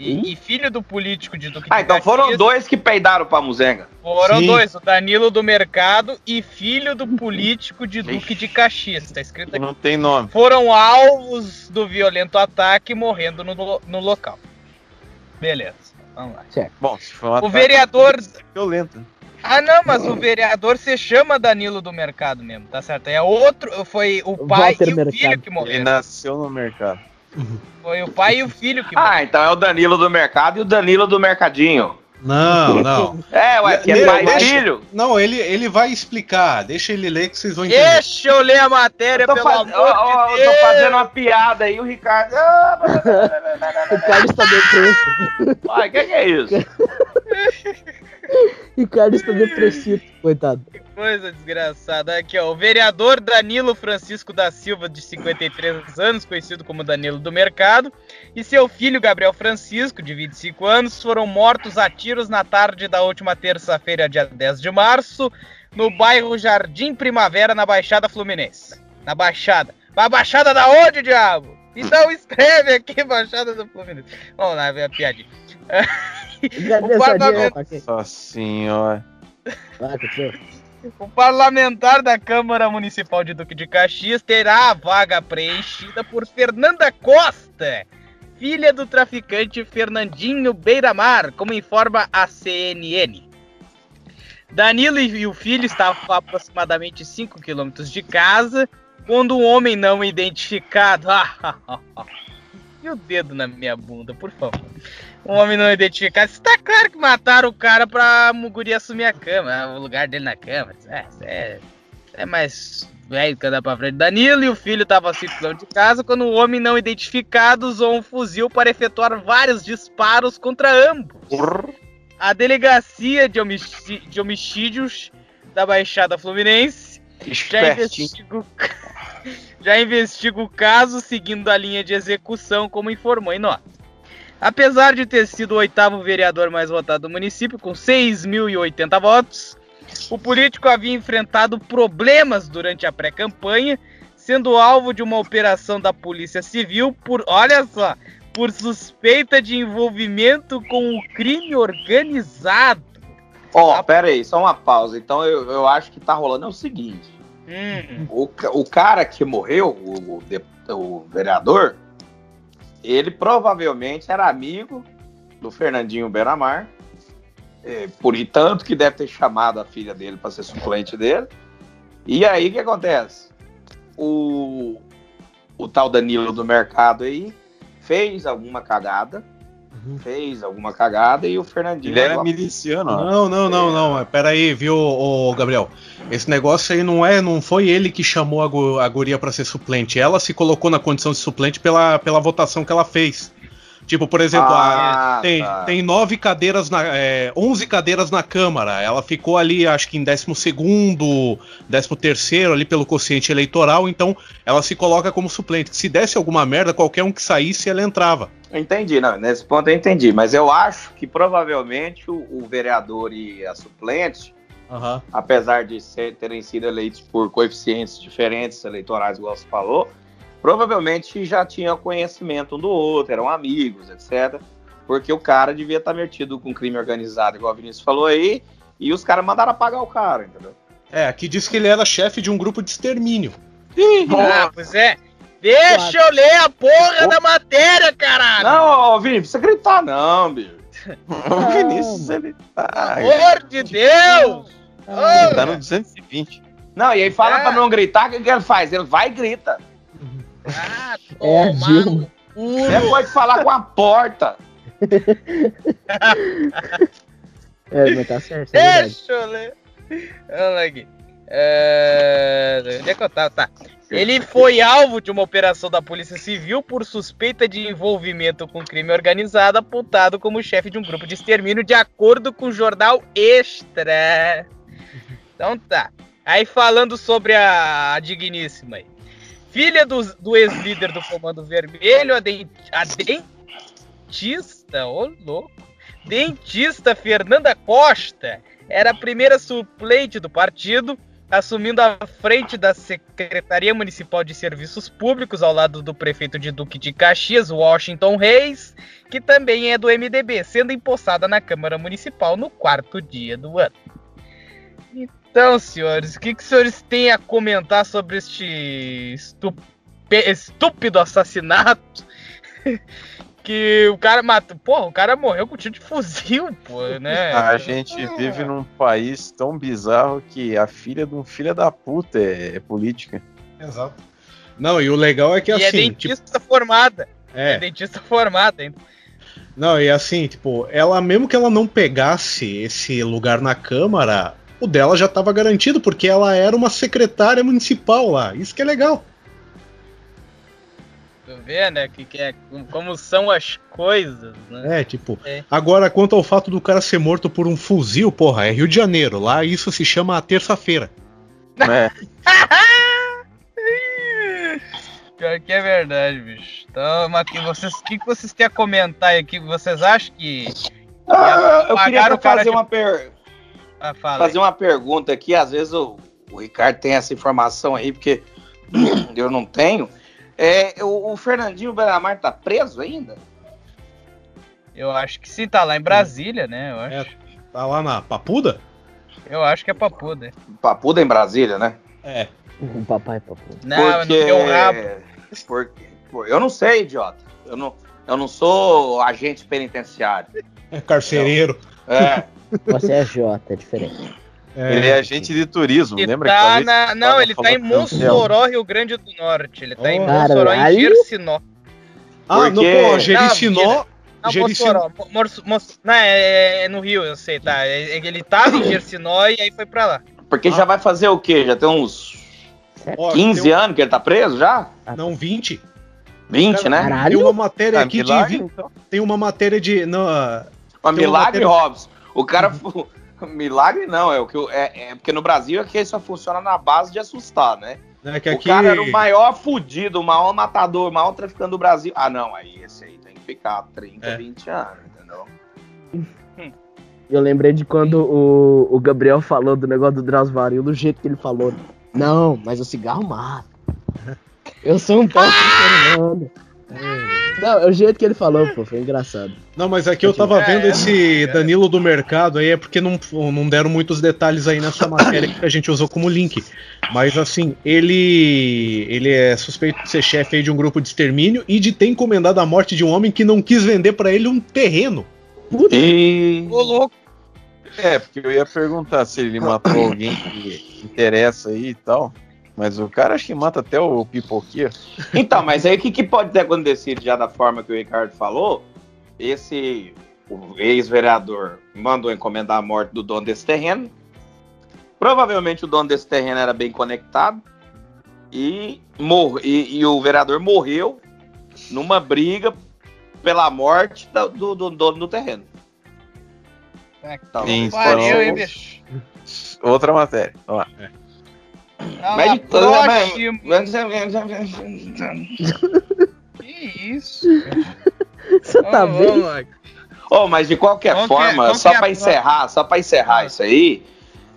E, e filho do político de Duque Ah, de então Caxias. foram dois que peidaram pra Muzenga. Foram Sim. dois, o Danilo do Mercado e filho do político de Duque de Caxias. Tá escrito aqui. Não tem nome. Foram alvos do violento ataque morrendo no, no local. Beleza, vamos lá. Bom, se for uma O vereador. violento. Ah, não, mas o vereador se chama Danilo do Mercado mesmo, tá certo? É outro. Foi o pai Walter e o Mercado. filho que Ele morreram. nasceu no mercado. Foi o pai e o filho que morreram. Ah, então é o Danilo do mercado e o Danilo do mercadinho. Não, [LAUGHS] não. É, ué, que é pai deixa- filho. Não, ele, ele vai explicar. Deixa ele ler que vocês vão entender. Deixa eu ler a matéria, Eu tô, pelo faz... amor ó, ó, de eu Deus. tô fazendo uma piada aí, o Ricardo. Ah, [LAUGHS] Ricardo está depressivo. Ai, o que, que é isso? [LAUGHS] Ricardo está depressivo, coitado. Coisa desgraçada. Aqui, ó. O vereador Danilo Francisco da Silva, de 53 anos, conhecido como Danilo do Mercado, e seu filho Gabriel Francisco, de 25 anos, foram mortos a tiros na tarde da última terça-feira, dia 10 de março, no bairro Jardim Primavera, na Baixada Fluminense. Na Baixada. Mas Baixada da onde, diabo? Então escreve aqui, [LAUGHS] Baixada do Fluminense. Vamos lá ver a piadinha. [LAUGHS] O parlamento-? Nossa senhora. O parlamentar da Câmara Municipal de Duque de Caxias terá a vaga preenchida por Fernanda Costa, filha do traficante Fernandinho Beiramar, como informa a CNN. Danilo e o filho estavam a aproximadamente 5 quilômetros de casa quando um homem não identificado. [LAUGHS] e o dedo na minha bunda, por favor. Um homem não identificado. Está claro que mataram o cara pra Muguri assumir a cama, o lugar dele na cama. É, é, é mais velho que andar pra frente. Danilo e o filho estavam a 5 km de casa quando um homem não identificado usou um fuzil para efetuar vários disparos contra ambos. A delegacia de, de homicídios da Baixada Fluminense já investiga, o... [LAUGHS] já investiga o caso seguindo a linha de execução, como informou em nota. Apesar de ter sido o oitavo vereador mais votado do município, com 6.080 votos, o político havia enfrentado problemas durante a pré-campanha, sendo alvo de uma operação da Polícia Civil por, olha só, por suspeita de envolvimento com o crime organizado. Ó, pera aí, só uma pausa. Então eu, eu acho que tá rolando é o seguinte. Hum, O, o cara que morreu, o, o o vereador, ele provavelmente era amigo do Fernandinho Beramar. Por e tanto que deve ter chamado a filha dele para ser suplente dele. E aí o que acontece? O, o tal Danilo do mercado aí fez alguma cagada. Fez alguma cagada e o Fernandinho. Ele era agora- miliciano. Não, não, não, não. Pera aí, viu, ô, Gabriel? Esse negócio aí não é, não foi ele que chamou a, gu- a guria pra ser suplente. Ela se colocou na condição de suplente pela, pela votação que ela fez. Tipo, por exemplo, a- Ah, tem, tá. tem nove cadeiras na. É, 11 cadeiras na Câmara. Ela ficou ali, acho que em 12, 13 ali pelo quociente eleitoral, então ela se coloca como suplente. Se desse alguma merda, qualquer um que saísse, ela entrava. Entendi, não, nesse ponto eu entendi. Mas eu acho que provavelmente o, o vereador e a suplente, Aham. apesar de ser- terem sido eleitos por coeficientes diferentes eleitorais, igual você falou, provavelmente já tinham conhecimento um do outro, eram amigos, etc. Porque o cara devia estar metido com crime organizado, igual o Vinícius falou aí, e os caras mandaram apagar o cara, entendeu? É, aqui diz que ele era chefe de um grupo de extermínio. Ah, pois é. Deixa eu ler a porra da matéria, caralho! Não, ô, Vini, não precisa gritar, não, bicho. [LAUGHS] O Vinícius, ele tá. Pelo amor de Deus! Ele tá no 220. Não, e aí fala É. pra não gritar, o que, que ele faz? Ele vai e grita. Ah, É a Dilma. Você pode falar com a porta. [LAUGHS] É, mas tá certo, é. Deixa eu ler. Vamos aqui. É... Onde é que eu tava? Tá. Ele foi alvo de uma operação da Polícia Civil por suspeita de envolvimento com crime organizado, apontado como chefe de um grupo de extermínio, de acordo com o jornal Extra. Então tá. Aí falando sobre a, a digníssima aí. Filha do, do ex-líder do Comando Vermelho, a, a dentista, ô louco, dentista Fernanda Costa, era a primeira suplente do partido, assumindo a frente da Secretaria Municipal de Serviços Públicos, ao lado do prefeito de Duque de Caxias, Washington Reis, que também é do MDB, sendo empossada na Câmara Municipal no quarto dia do ano. Então, senhores, o que, que os senhores têm a comentar sobre este estúpido assassinato? [LAUGHS] que o cara matou. Porra, o cara morreu com tiro de fuzil, pô, né? [LAUGHS] A gente vive num país tão bizarro que a filha de um filho da puta é, é política. Exato. Não, e o legal é que e é assim, tipo, dentista formada. É. é, dentista formada ainda. não, e assim, tipo, ela mesmo que ela não pegasse esse lugar na Câmara, o dela já tava garantido, porque ela era uma secretária municipal lá. Isso que é legal. Tu vê, né? Que, que é, como são as coisas, né? É, tipo, É. agora quanto ao fato do cara ser morto por um fuzil, porra, é Rio de Janeiro. Lá isso se chama terça-feira. É, [LAUGHS] Pior que é verdade, bicho. Então, mas que vocês, o que, que vocês têm a comentar aí? Que vocês acham que. Ah, eu queria fazer de- uma, per- Ah, fazer uma pergunta aqui. Às vezes o, o Ricardo tem essa informação aí, porque [CLEARS THROAT] eu não tenho. É, o, o Fernandinho Belamar tá preso ainda? Eu acho que sim, tá lá em Brasília, né? Eu acho, Tá lá na Papuda? eu acho que é papuda. Papuda em Brasília, né? É. O papai, papai. Não, não deu rabo. Porque, eu não sei, idiota. Eu não, eu não sou agente penitenciário. É carcereiro. É, [LAUGHS] Você é Jota, é diferente. É. ele é agente de turismo, Ele lembra tá na, não, ele tá em? Mossoró, Rio Grande do Norte. Ele tá em Oh. Mossoró, em. Jersinó. Ah, não, Porque- pô, Jericinó. Não. Mossoró. Mo- Mors- não, é, é no Rio, eu sei, tá. É- é Ele tava em Jersinó e aí foi pra lá. porque já vai fazer o quê? Já tem uns Ó, 15 tem um- anos que ele tá preso já? Não, 20. 20, né? Tem Caralho. uma matéria Ah, aqui de. então. Tem uma matéria de. Não, Tem uma milagre, matéria- Robson. O cara. [LAUGHS] milagre não, é o que eu- é, é porque no Brasil aqui só funciona na base de assustar, né? né, que O aqui. cara era o maior fudido, o maior matador, o maior traficante do Brasil. Ah, não, aí esse aí tem que ficar 30, É. 20 anos, entendeu? [LAUGHS] Eu lembrei de quando o, o Gabriel falou do negócio do Drauzio do jeito que ele falou. Não, mas o cigarro mata. Eu sou um [LAUGHS] péssimo ser humano. Não, é o jeito que ele falou, pô, foi engraçado. Não, mas aqui eu tava É, vendo é. esse Danilo do mercado aí, é porque não, não deram muitos detalhes aí nessa [COUGHS] matéria que a gente usou como link. Mas assim, ele ele é suspeito de ser chefe aí de um grupo de extermínio e de ter encomendado a morte de um homem que não quis vender pra ele um terreno. E. Ô, louco. É, porque eu ia perguntar se ele matou [COUGHS] alguém que interessa aí e tal. Mas o cara acho que mata até o pipoqueiro. Então, mas aí o que, que pode ter acontecido já da forma que o Ricardo falou? Esse ex-vereador mandou encomendar a morte do dono desse terreno. Provavelmente o dono desse terreno era bem conectado. E, mor e, e o vereador morreu numa briga pela morte da- do, do dono do terreno. Tá Sim, Pariu, hein, bicho? Outra matéria. Vamos lá. Tá Mas lá, de. Que isso? Você tá bem? vamos lá. Oh, mas de qualquer Qual que é- forma, qual só é para encerrar, só para encerrar Ah. isso aí,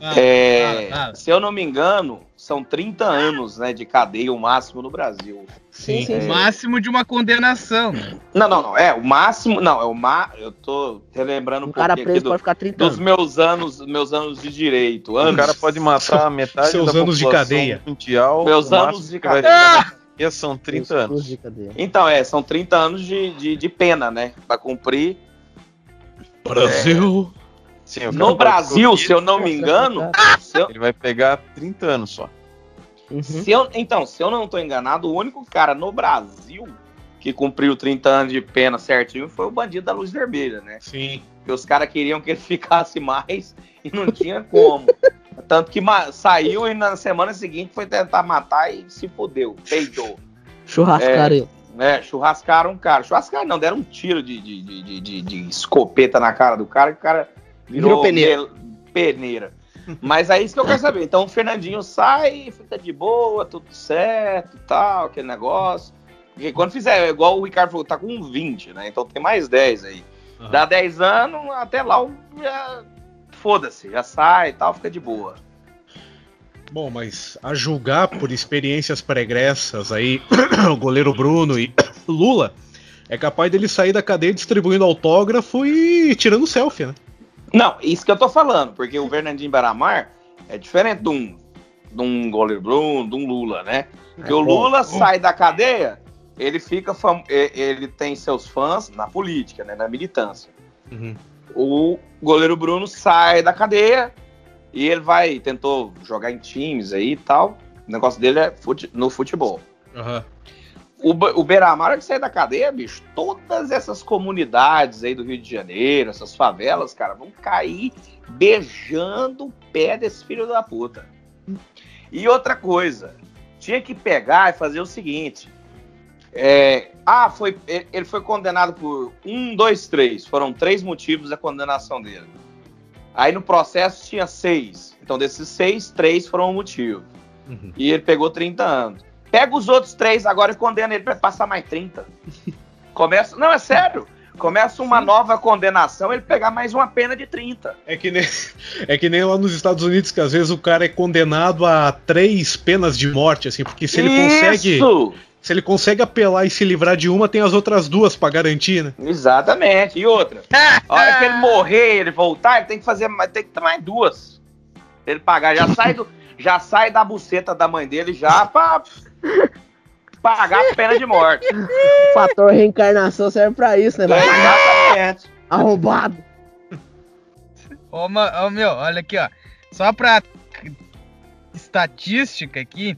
Ah, é, ah, ah. se eu não me engano, são 30 anos né, de cadeia o máximo no Brasil. Sim, sim, O sim. máximo de uma condenação. né? Não, não, não. É, o máximo. Não, é o má. Eu tô relembrando um Um cara preso do- pode ficar 30 dos anos. meus anos, meus anos de direito. O Anos. cara pode matar metade Seus da anos de cadeia. mundial. Meus o anos de cadeia. Na são 30 Cruz anos. de cadeia. Então, é, são 30 anos de, de, de pena, né? Pra cumprir. Brasil. Sim, o cara No Brasil, se eu não me engano. eu- Ele vai pegar 30 anos só. Uhum. se eu- então, se eu não tô enganado, o único cara no Brasil que cumpriu 30 anos de pena certinho foi o bandido da luz vermelha, né? Sim. Porque os caras queriam que ele [LAUGHS] ficasse mais e não tinha como. Tanto que saiu e na semana seguinte foi tentar matar e se fudeu, peidou. Churrascaram ele. É, churrascaram o cara. Churrascaram não, deram um tiro de, de, de, de, de- de escopeta na cara do cara e o cara virou, Virou peneira. mel- peneira. Mas é isso que eu quero saber. Então o Fernandinho sai, fica de boa, tudo certo e tal, aquele negócio. Porque quando fizer, igual o Ricardo falou, tá com 20, né? Então tem mais 10 aí. Aham. Dá 10 anos, até lá o- já. Foda-se, já sai e tal, fica de boa. Bom, mas a julgar por experiências pregressas aí, [CLEARS THROAT] o goleiro Bruno e [CLEARS THROAT] Lula, é capaz dele sair da cadeia distribuindo autógrafo e tirando selfie, né? Não, isso que eu tô falando, porque o Fernandinho Baramar é diferente de um, de um goleiro Bruno, de um Lula, né? Porque É, o bom. Lula sai da cadeia, ele fica fam... ele tem seus fãs na política, né, na militância. Uhum. O goleiro Bruno sai da cadeia e ele vai tentou jogar em times aí e tal. O negócio dele é fute- no futebol. Aham. O, o Beiramar que sai da cadeia, bicho, todas essas comunidades aí do Rio de Janeiro, essas favelas, cara, vão cair beijando o pé desse filho da puta. E outra coisa, tinha que pegar e fazer o seguinte. É, ah, foi, ele foi condenado por um, dois, três. Foram três motivos da condenação dele. Aí no processo tinha seis. Então desses seis, três foram o motivo. Uhum. E ele pegou 30 anos. Pega os outros três agora e condena ele pra passar mais 30. [LAUGHS] Começa. Não, é sério. Começa uma nova condenação, ele pegar mais uma pena de 30. É que, nem, é que nem lá nos Estados Unidos, que às vezes o cara é condenado a três penas de morte, assim, porque se ele consegue. Se ele consegue apelar e se livrar de uma, tem as outras duas pra garantir, né? Exatamente. E outra. [LAUGHS] A hora que ele morrer, ele voltar, ele tem que fazer mais, tem que ter mais duas. Ele pagar, já sai do, já sai da buceta da mãe dele já pra pagar a pena de morte. O fator reencarnação serve pra isso, né? Vai Exatamente. arrombado. Ô, meu, olha aqui, ó. Só pra estatística aqui,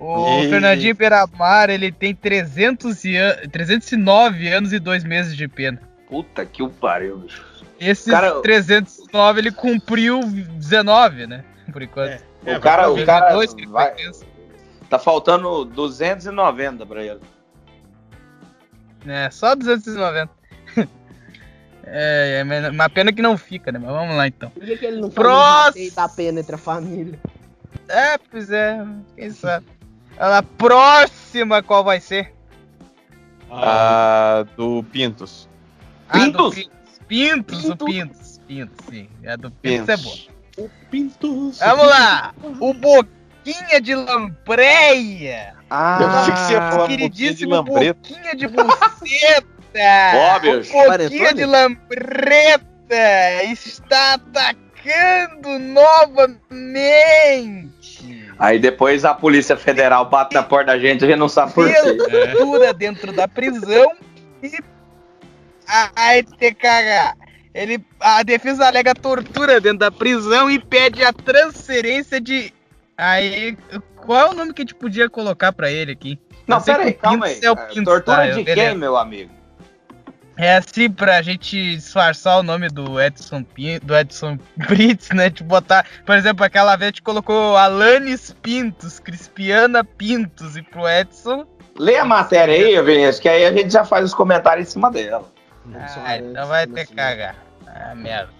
o Ei. Fernandinho Beiramar, ele tem 300 e an- 309 anos e 2 meses de pena. Puta que o pariu, bicho. Esses Cara, 309 ele cumpriu 19, né? Por enquanto. É, o cara, o cara Dois vai, tá faltando 290 pra ele. É, só 290. [LAUGHS] é, é, uma pena que não fica, né? Mas vamos lá então. Por que, que ele não Próximo. pena entre a família? É, pois é, quem sabe. A próxima qual vai ser? Ah, do Pintos. Ah, do Pintos? Pintos. Pintos, o Pintos. Pintos, sim. É do Pintos, é boa. O Pintos. Vamos lá! O Boquinha de Lampreia! Ah, Eu achei que você ia falar Queridíssimo pouquinho de. Boquinha de Buceta! [LAUGHS] O Boquinha de Lambreta está atacando novamente! Aí depois a Polícia Federal bate na porta da gente e a gente não sabe por quê. Pela dentro da prisão e a RTKH Ele, a defesa alega tortura dentro da prisão e pede a transferência de. Aí, qual é o nome que a gente podia colocar pra ele aqui? Não, Eu sei pera aí, que o calma aí. é Tortura tá? de quem, meu amigo? É assim pra gente disfarçar o nome do Edson Pinto, do Edson Brits, né? De botar, por exemplo, aquela vez a gente colocou Alanis Pintos, Crispiana Pintos e pro Edson. Lê a matéria aí, Vinícius, que aí a gente já faz os comentários em cima dela. Ah, então vai ter que cagar. Ah, merda.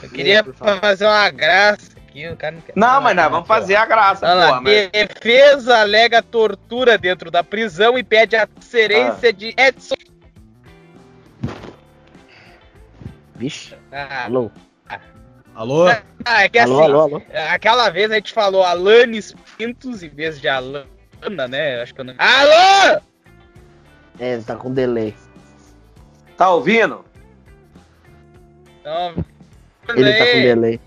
Eu queria fazer uma graça aqui, o cara não quer. Não, mas nós vamos fazer a graça, Olha lá, porra. Mas... defesa alega tortura dentro da prisão e pede a transferência de Edson. Vixe. Ah, Alô? Alô? ah, é que Alô, assim, alô, alô? aquela vez a gente falou Alanis Pintos em vez de Alana, né? Acho que eu não. Alô! É, tá com delay. Tá ouvindo? Então, Ele tá com aí, delay.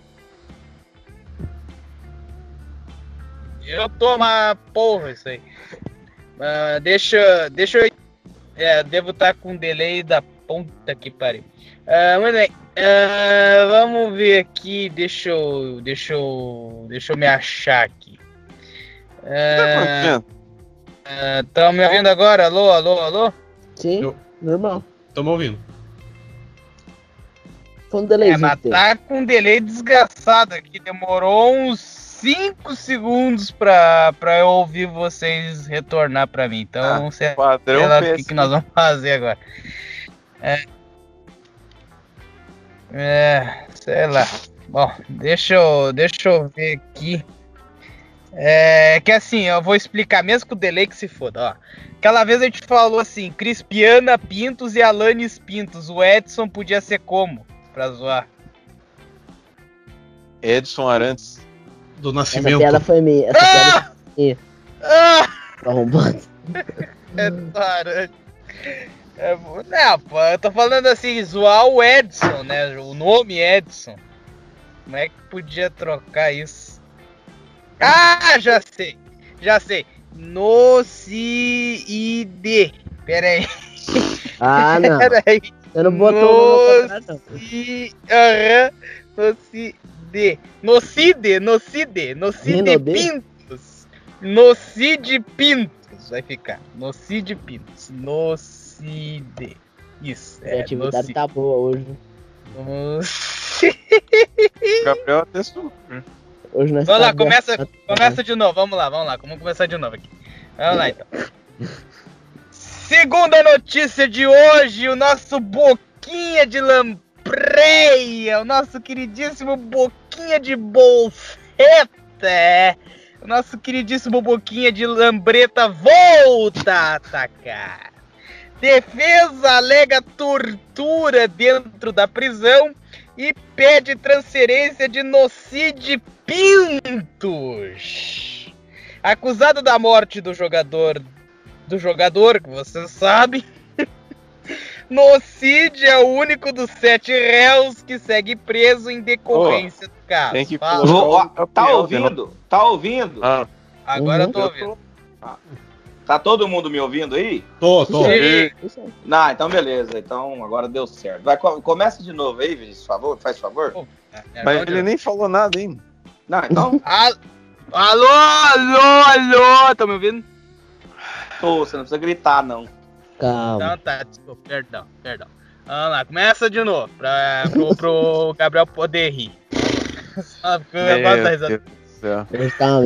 Eu tô uma porra isso aí. Ah, deixa, deixa eu. É, devo estar com delay da ponta que pariu. Ah, muito bem. Ah, vamos ver aqui. Deixa eu. Deixa eu. Deixa eu me achar aqui. O que tá? Estão me ouvindo agora? Alô, alô, alô? Sim, Eu- normal. Tamo ouvindo. Foi um É, delayzinho mas tá com um delay desgraçado aqui. Demorou uns 5 segundos pra, pra eu ouvir vocês retornar pra mim. Então, sei Padrão lá o que, que nós vamos fazer agora. É. É, sei lá. Bom, deixa eu, deixa eu ver aqui. É que assim, eu vou explicar mesmo com o delay que se foda, ó. Aquela vez a gente falou assim, Crispiana Pintos e Alanis Pintos. O Edson podia ser como? Pra zoar. Edson Arantes. Do Essa Nascimento. piada foi minha. Essa piada foi minha. Ah! Tá arrombando. É tarante. É, não, pô, eu tô falando assim, zoar o Edson, né? O nome Edson. Como é que podia trocar isso? Ah, já sei! Já sei. Nocide. Pera aí, Ah, não. pera aí. Você não botou o nome contrário, não. Noci... Nocide. Nocide, nocide. Nocide? Pintos. Nocide Pintos. Vai ficar. Nocide Pintos. Nocide. Isso. A É, criatividade nocide. tá boa hoje. Nocide. Gabriel testou. Hoje nós Vamos lá, começa, bem- começa de novo. Vamos lá, vamos lá. Vamos começar de novo aqui. Vamos lá então. Segunda notícia de hoje, o nosso Boquinha de Lampreia, o nosso queridíssimo Boquinha de Bolseta, é. nosso queridíssimo Boquinha de Lambreta volta a atacar. Defesa alega tortura dentro da prisão e pede transferência de Nocide Pintos. Acusado da morte do jogador do jogador, que você sabe. [LAUGHS] Nocide é o único dos sete réus que segue preso em decorrência tem que Fala. Vou- tá ouvindo? Tá ouvindo? Ah, Agora eu tô eu ouvindo. Tá todo mundo me ouvindo aí? Tô, tô. Sim. Aí. Não, então beleza. Então agora deu certo. Vai, co- começa de novo aí, Vinícius, por favor. Faz favor. É, mas onde ele eu- nem falou nada ainda. Não, então. [LAUGHS] Al- Alô, alô, alô, tá me ouvindo? Tô, você não precisa gritar, não. Calma. Então tá, desculpa, perdão, perdão. Vamos lá, começa de novo, pra, pro, pro Gabriel poder rir. Só porque. Hoje tá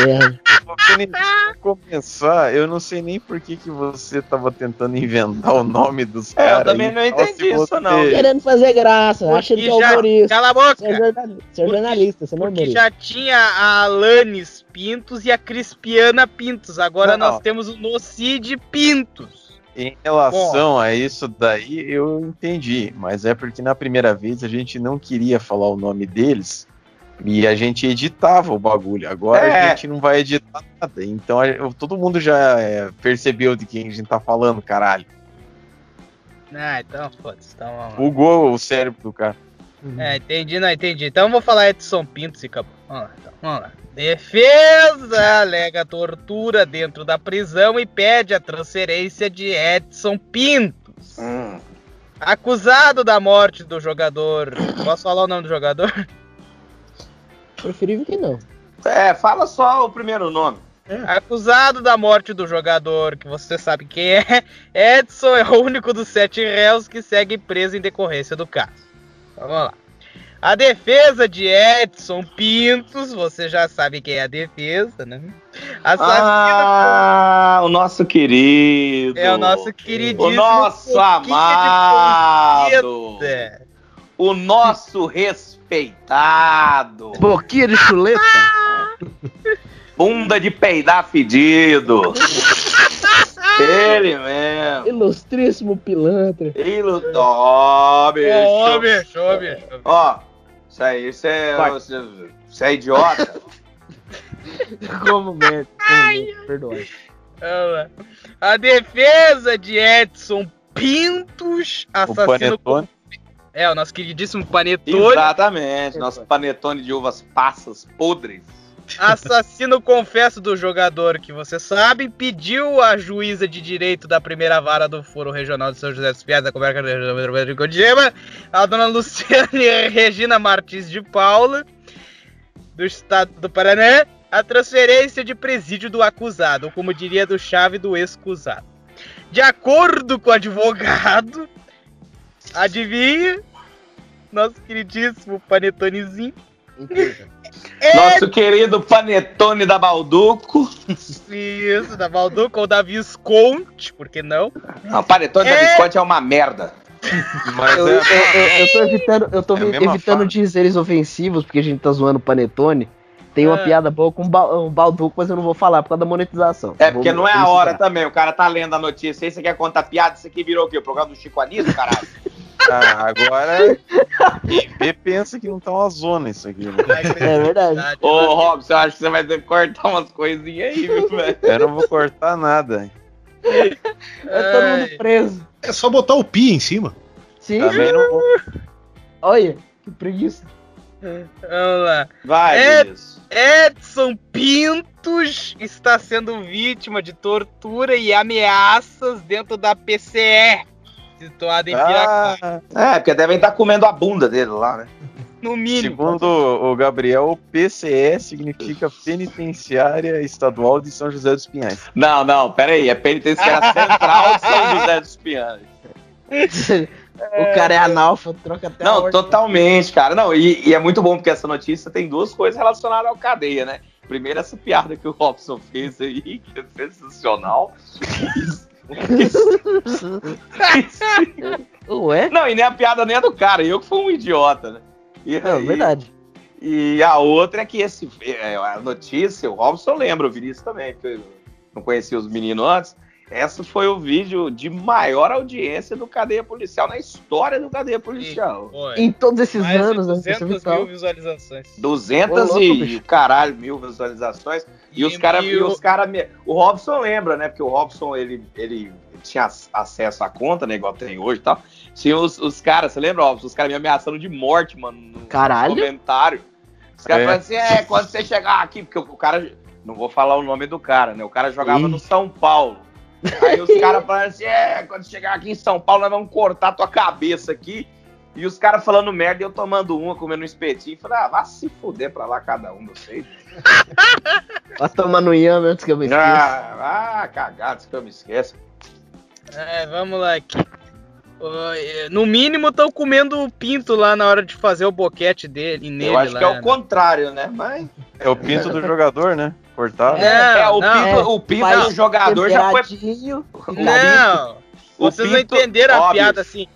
pra começar, eu não sei nem por que, que você tava tentando inventar o nome dos É, caras. eu também não entendi isso, você- não. Querendo fazer graça. Acha que é Porque já- humorista. Cala a Você é boca! jornalista, você é Porque- jornalista, você não é Porque humorista. já tinha a Alanis Pintos e a Crispiana Pintos. Agora Não. nós temos o Nocide Pintos. Em relação a isso daí, eu entendi. Mas é porque na primeira vez a gente não queria falar o nome deles e a gente editava o bagulho. Agora É. a gente não vai editar nada. Então todo mundo já é, percebeu de quem a gente tá falando, caralho. Ah, então foda-se. Então vamos lá. Bugou o cérebro do cara. É, entendi, não entendi. Então eu vou falar Edson Pintos e acabou. Vamos lá, então, vamos lá. Defesa alega tortura dentro da prisão e pede a transferência de Edson Pintos. Hum. Acusado da morte do jogador. Posso falar o nome do jogador? Preferível que não. É, fala só o primeiro nome. Acusado da morte do jogador, que você sabe quem é, [LAUGHS] Edson é o único dos sete réus que segue preso em decorrência do caso. Vamos lá. A defesa de Edson Pintos, você já sabe quem é a defesa, né? Assassino Ah, o nosso querido. é o nosso queridíssimo. O nosso amado. O nosso respeitado. Boquinha de chuleta. Bunda de peidar fedido. Ele mesmo. Ilustríssimo pilantra. Ilu... Ó, bicho. Ô, bicho, bicho. Ó, isso aí, isso é. Você, você é idiota. [LAUGHS] Como merda. Lá. A defesa de Edson Pintos, O assassino. Panetone. É, o nosso queridíssimo Panetone. Exatamente. Nosso panetone de uvas passas podres. Assassino [LAUGHS] confesso do jogador que você sabe, pediu à juíza de direito da primeira vara do Foro Regional de São José dos Pinhais, da Comarca de Codima, a dona Luciane [LAUGHS] Regina Martins de Paula, do estado do Paraná, a transferência de presídio do acusado, ou como diria do chave do excusado. De acordo com o advogado, adivinha, nosso queridíssimo Panetonezinho, [LAUGHS] Nosso querido panetone da Balduco. Isso, da Valduca ou da Visconti, por que não? Não, panetone da É. Visconti é uma merda. Mas Eu, eu, é, eu, eu tô evitando, eu tô É evitando dizeres ofensivos, porque a gente tá zoando o Panetone. Tem uma Ah. piada boa com um, um balduco, mas eu não vou falar por causa da monetização. É porque não é a hora também. O cara tá lendo a notícia aí, você quer contar piada, isso aqui virou o quê? O programa do Chico Anísio, caralho? [LAUGHS] ah, agora quem vê pensa que não tá uma zona isso aqui, né? É verdade. Ô, Robson, eu acho que você vai ter que cortar umas coisinhas aí, viu, velho? Eu não vou cortar nada. É todo mundo preso. É só botar o pi em cima. Sim, Também não vou. olha, que preguiça. Vamos lá. Vai, É. Vinícius. Edson Pintos está sendo vítima de tortura e ameaças dentro da PCE, situada em Piracá, Ah, É, porque devem estar comendo a bunda dele lá, né? no mínimo. segundo o Gabriel, o PCE significa Penitenciária Estadual de São José dos Pinhais. Não, não, pera aí. É penitenciária central de São José dos Pinhais. [LAUGHS] o cara é analfa, troca até a Não, ordem. totalmente, cara. Não, e, e é muito bom porque essa notícia tem duas coisas relacionadas ao cadeia, né? Primeiro, essa piada que o Robson fez aí, que é sensacional. [LAUGHS] Ué? Não, e nem a piada nem a do cara, eu que fui um idiota, né? E, Não, aí- verdade. E a outra é que esse, é, a notícia, o Robson lembra, o Vinícius também, porque eu não conhecia os meninos antes. Essa foi o vídeo de maior audiência do Cadeia Policial, na história do Cadeia Policial. Foi. Em todos esses Mais de anos, né? 200 você viu mil visualizações. 200 Ô, louco, e bicho. caralho mil visualizações. E, os caras. e o- os cara, o Robson lembra, né? Porque o Robson ele, ele tinha ac- acesso à conta, né? Igual tem hoje e tal. Tinha os, os caras, você lembra, Robson? Os caras me ameaçando de morte, mano. No Caralho. comentário. Os caras É. falaram assim: é, quando você chegar aqui, porque o cara. Não vou falar o nome do cara, né? O cara jogava Ih. no São Paulo. Aí os caras [LAUGHS] falaram assim: é, quando chegar aqui em São Paulo, nós vamos cortar tua cabeça aqui. E os caras falando merda e eu tomando uma, comendo um espetinho. Falei, ah, vá se fuder pra lá cada um de vocês. [LAUGHS] Vai tomar no Yami antes que eu me esqueça. Ah, ah, cagado, que eu me esqueço. É, vamos lá aqui. É, No mínimo estão comendo o pinto lá na hora de fazer o boquete dele nele eu acho lá, que é o né? contrário, né? Mas. É o pinto do jogador, né? Cortado. É. É, o não, pinto, é. o pinto do jogador já foi. Não, O vocês não pinto- entenderam a Ó, piada assim.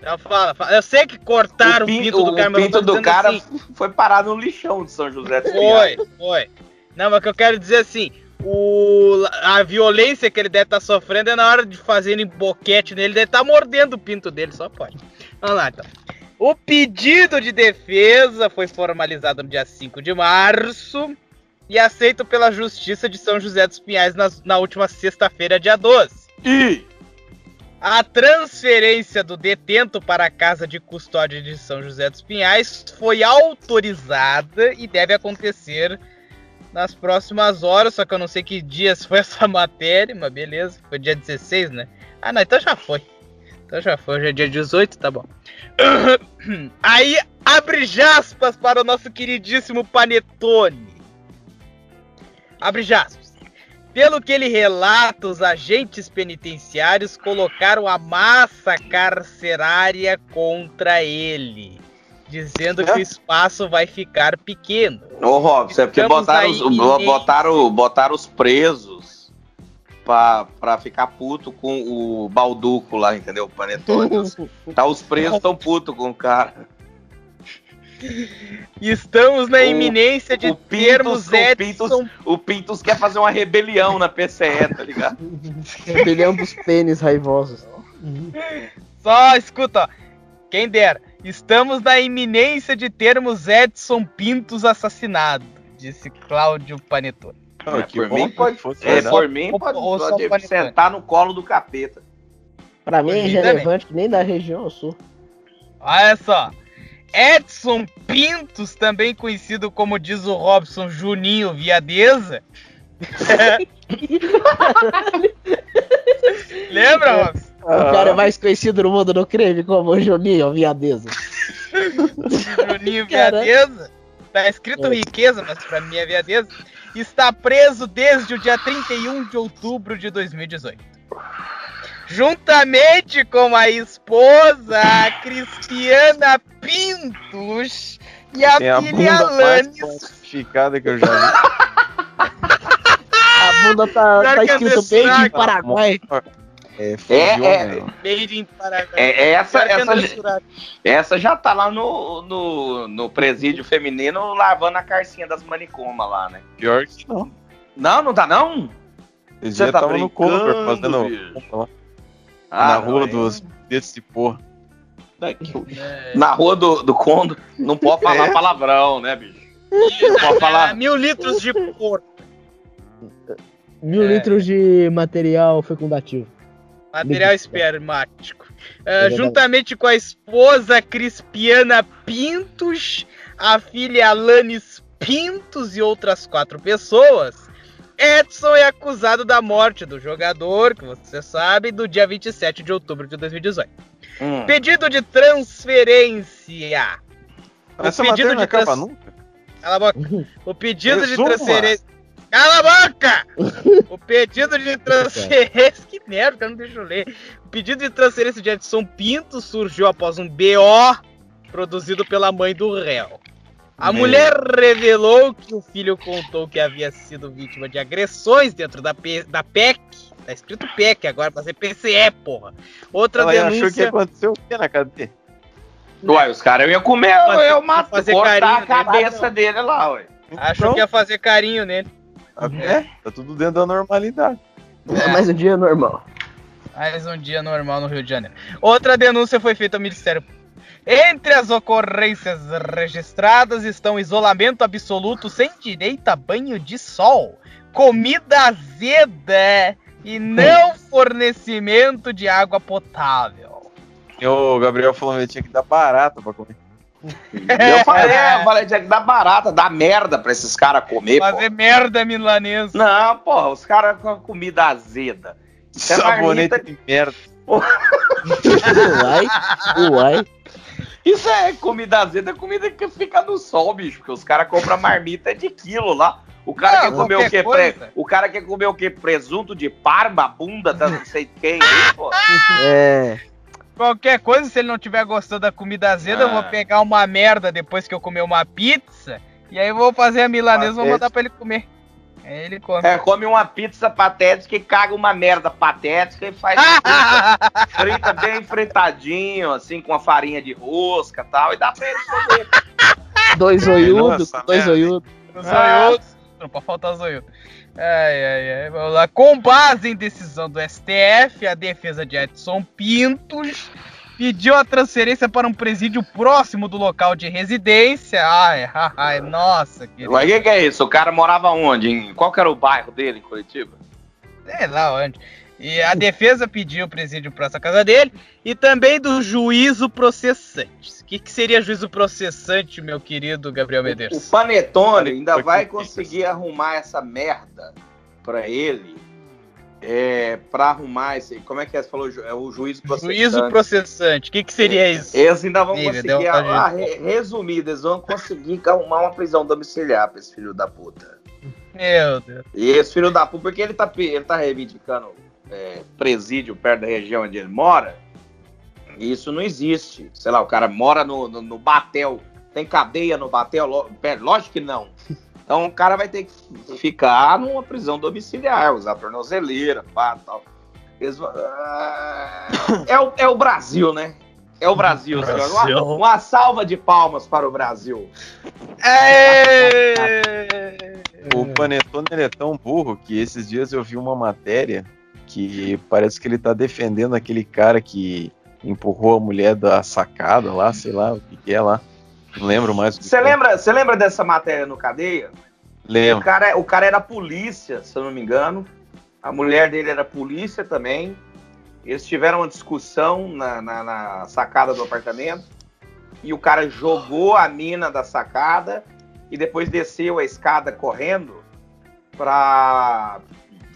Então fala, fala. Eu sei que cortaram o, o pinto do cara, mas eu pinto tô do cara assim, foi parado no lixão de São José dos Pinhais. Foi, foi. Não, mas o que eu quero dizer assim, o, a violência que ele deve estar sofrendo é na hora de fazerem boquete nele, ele deve estar mordendo o pinto dele, só pode. Vamos lá, então. O pedido de defesa foi formalizado no dia 5 de março e aceito pela Justiça de São José dos Pinhais na, na última sexta-feira, dia 12. E A transferência do detento para a casa de custódia de São José dos Pinhais foi autorizada e deve acontecer nas próximas horas, só que eu não sei que dias foi essa [LAUGHS] matéria, mas beleza, foi dia 16, né? Ah, não, então já foi. Então já foi, hoje é dia 18, tá bom. [COUGHS] Aí abre aspas para o nosso queridíssimo Panetone. Abre aspas. Pelo que ele relata, os agentes penitenciários colocaram a massa carcerária contra ele, dizendo que o espaço vai ficar pequeno. Ô, Robson, é porque botaram os, iminente. botaram, botaram os presos pra, pra ficar puto com o Balduco lá, entendeu? O Panetone. Os- [LAUGHS] tá, os presos tão puto com o cara. [LAUGHS] Estamos na O- iminência de o Pintos- termos o Edson O Pintos quer fazer uma rebelião na PCE, tá ligado? [LAUGHS] Rebelião dos pênis raivosos. Só escuta, ó. Quem dera. Estamos na iminência de termos Edson Pintos assassinado, disse Cláudio Panetone. Não, É, que por bom mim pode- fosse É, por mim, Ou- pode, ou só pode Panetone. sentar no colo do capeta. Pra mim é irrelevante, que nem da região eu sou. Olha só. Edson Pintos, também conhecido como diz o Robson Juninho Viadeza. [LAUGHS] Lembra, Robson? O cara é mais conhecido no mundo do crime como o Juninho Viadeza. Juninho. [LAUGHS] Viadeza. Tá escrito É. riqueza, mas pra mim é Viadeza. Está preso desde o dia 31 de outubro de 2018. Juntamente com a esposa, a Cristiana Pintos, e a Tem a filha bunda mais Alanis plastificada que eu já vi. A bunda tá, tá é escrito in saco. Paraguai. É, fugiu, é. né? Made in Paraguai. É, essa, é essa, censurado. essa já tá lá no, no, no presídio feminino lavando a carcinha das manicomas lá, né? Pior que não. Não, não tá não? Esse Você dia tá tava no brincando, cover fazendo Ah, na não, rua é- dos dedos de porra. É. Na rua do, do Condo, não pode falar palavrão, né, bicho? Não pode falar. Mil litros de porco. Mil É. litros de material fecundativo. Material espermático. É, verdade. juntamente com a esposa Crispiana Pintos, a filha Alanis Pintos e outras quatro pessoas, Edson é acusado da morte do jogador, que você sabe, do dia 27 de outubro de 2018. Hum. Pedido de transferência. O Essa pedido de trans- nunca. Cala a boca. O pedido de transferência. Cala a boca! O pedido de transferência. [LAUGHS] Que merda, não deixa eu ler. O pedido de transferência de Edson Pinto surgiu após um BO produzido pela mãe do réu. A Meu. mulher revelou que o filho contou que havia sido vítima de agressões dentro da, P- da PEC. Tá escrito PEC agora, pra ser PCE, porra. Outra Ela achou que denúncia. aconteceu o que na cadeia? Uai, os caras iam comer, Fazer- eu mato, fazer cortar carinho a cabeça nele. dele lá, ué. Achou Então, que ia fazer carinho nele. É, tá tudo dentro da normalidade. É mais um dia normal. Mais um dia normal no Rio de Janeiro. Outra denúncia foi feita ao Ministério. Entre as ocorrências registradas estão isolamento absoluto sem direito a banho de sol, comida azeda e não fornecimento de água potável. O Gabriel falou que tinha que dar barata pra comer. [LAUGHS] Eu falei, é, eu falei, tinha que dar barata, dar merda pra esses caras comer, Fazer merda milanesa. pô. Não, porra, os caras com a comida azeda. É Sabonete marmita, de merda. [LAUGHS] Uai, uai. Isso é comida azeda, é comida que fica no sol, bicho, porque os caras compram marmita de quilo lá. O cara Não, quer comer o quê? Pre- O cara quer comer o quê? Presunto de parma, bunda da não sei quem, aí, pô. É. Qualquer coisa, se ele não tiver gostando da comida azeda, eu vou Ah. pegar uma merda depois que eu comer uma pizza. E aí eu vou fazer a milanesa e vou mandar pra ele comer. Ele come. É, come uma pizza patética e caga uma merda patética e faz frita, [LAUGHS] frita bem fritadinho, assim, com a farinha de rosca e tal, e dá pra ele comer. Dois zoiudos, Nossa, dois zoiudos. Zoiudo. Não pode faltar zoiudo. Ai, ai, ai. Vamos lá. Com base em decisão do STF, a defesa de Edson Pintos pediu a transferência para um presídio próximo do local de residência. Ai, ai, ai nossa, querido. Mas o que, que é isso? O cara morava onde? Em, qual que era o bairro dele em Curitiba? Sei lá onde. E a defesa pediu o presídio próximo à casa dele e também do juízo processante. O que, que seria juízo processante, meu querido Gabriel O Medeiros? Panetone ainda vai conseguir arrumar essa merda pra ele é, para arrumar esse. Como é que é? Você falou? É o juízo processante. Juízo processante. O que, que seria isso? Eles ainda vão conseguir. Ah, re- resumido, eles vão conseguir arrumar uma prisão domiciliar pra esse filho da puta. Meu Deus. E esse filho da puta, porque ele tá, ele tá reivindicando é, presídio perto da região onde ele mora, isso não existe. Sei lá, o cara mora no, no, no Batel, tem cadeia no Batel? Lógico que não. Então o cara vai ter que ficar numa prisão domiciliar, usar tornozeleira, pá, tal. Eles Ah, é, o, é o Brasil, né? É o Brasil, senhor. Uma, Brasil. uma salva de palmas para o Brasil. O Panetone ele é tão burro que esses dias eu vi uma matéria que parece que ele tá defendendo aquele cara que empurrou a mulher da sacada lá, sei lá o que, que é lá. Não lembro mais. o Você é. lembra, você lembra dessa matéria no Cadeia? O Lembro. cara, o cara era polícia, se eu não me engano. A mulher dele era polícia também. Eles tiveram uma discussão na, na- na sacada do apartamento. E o cara jogou a mina da sacada e depois desceu a escada correndo pra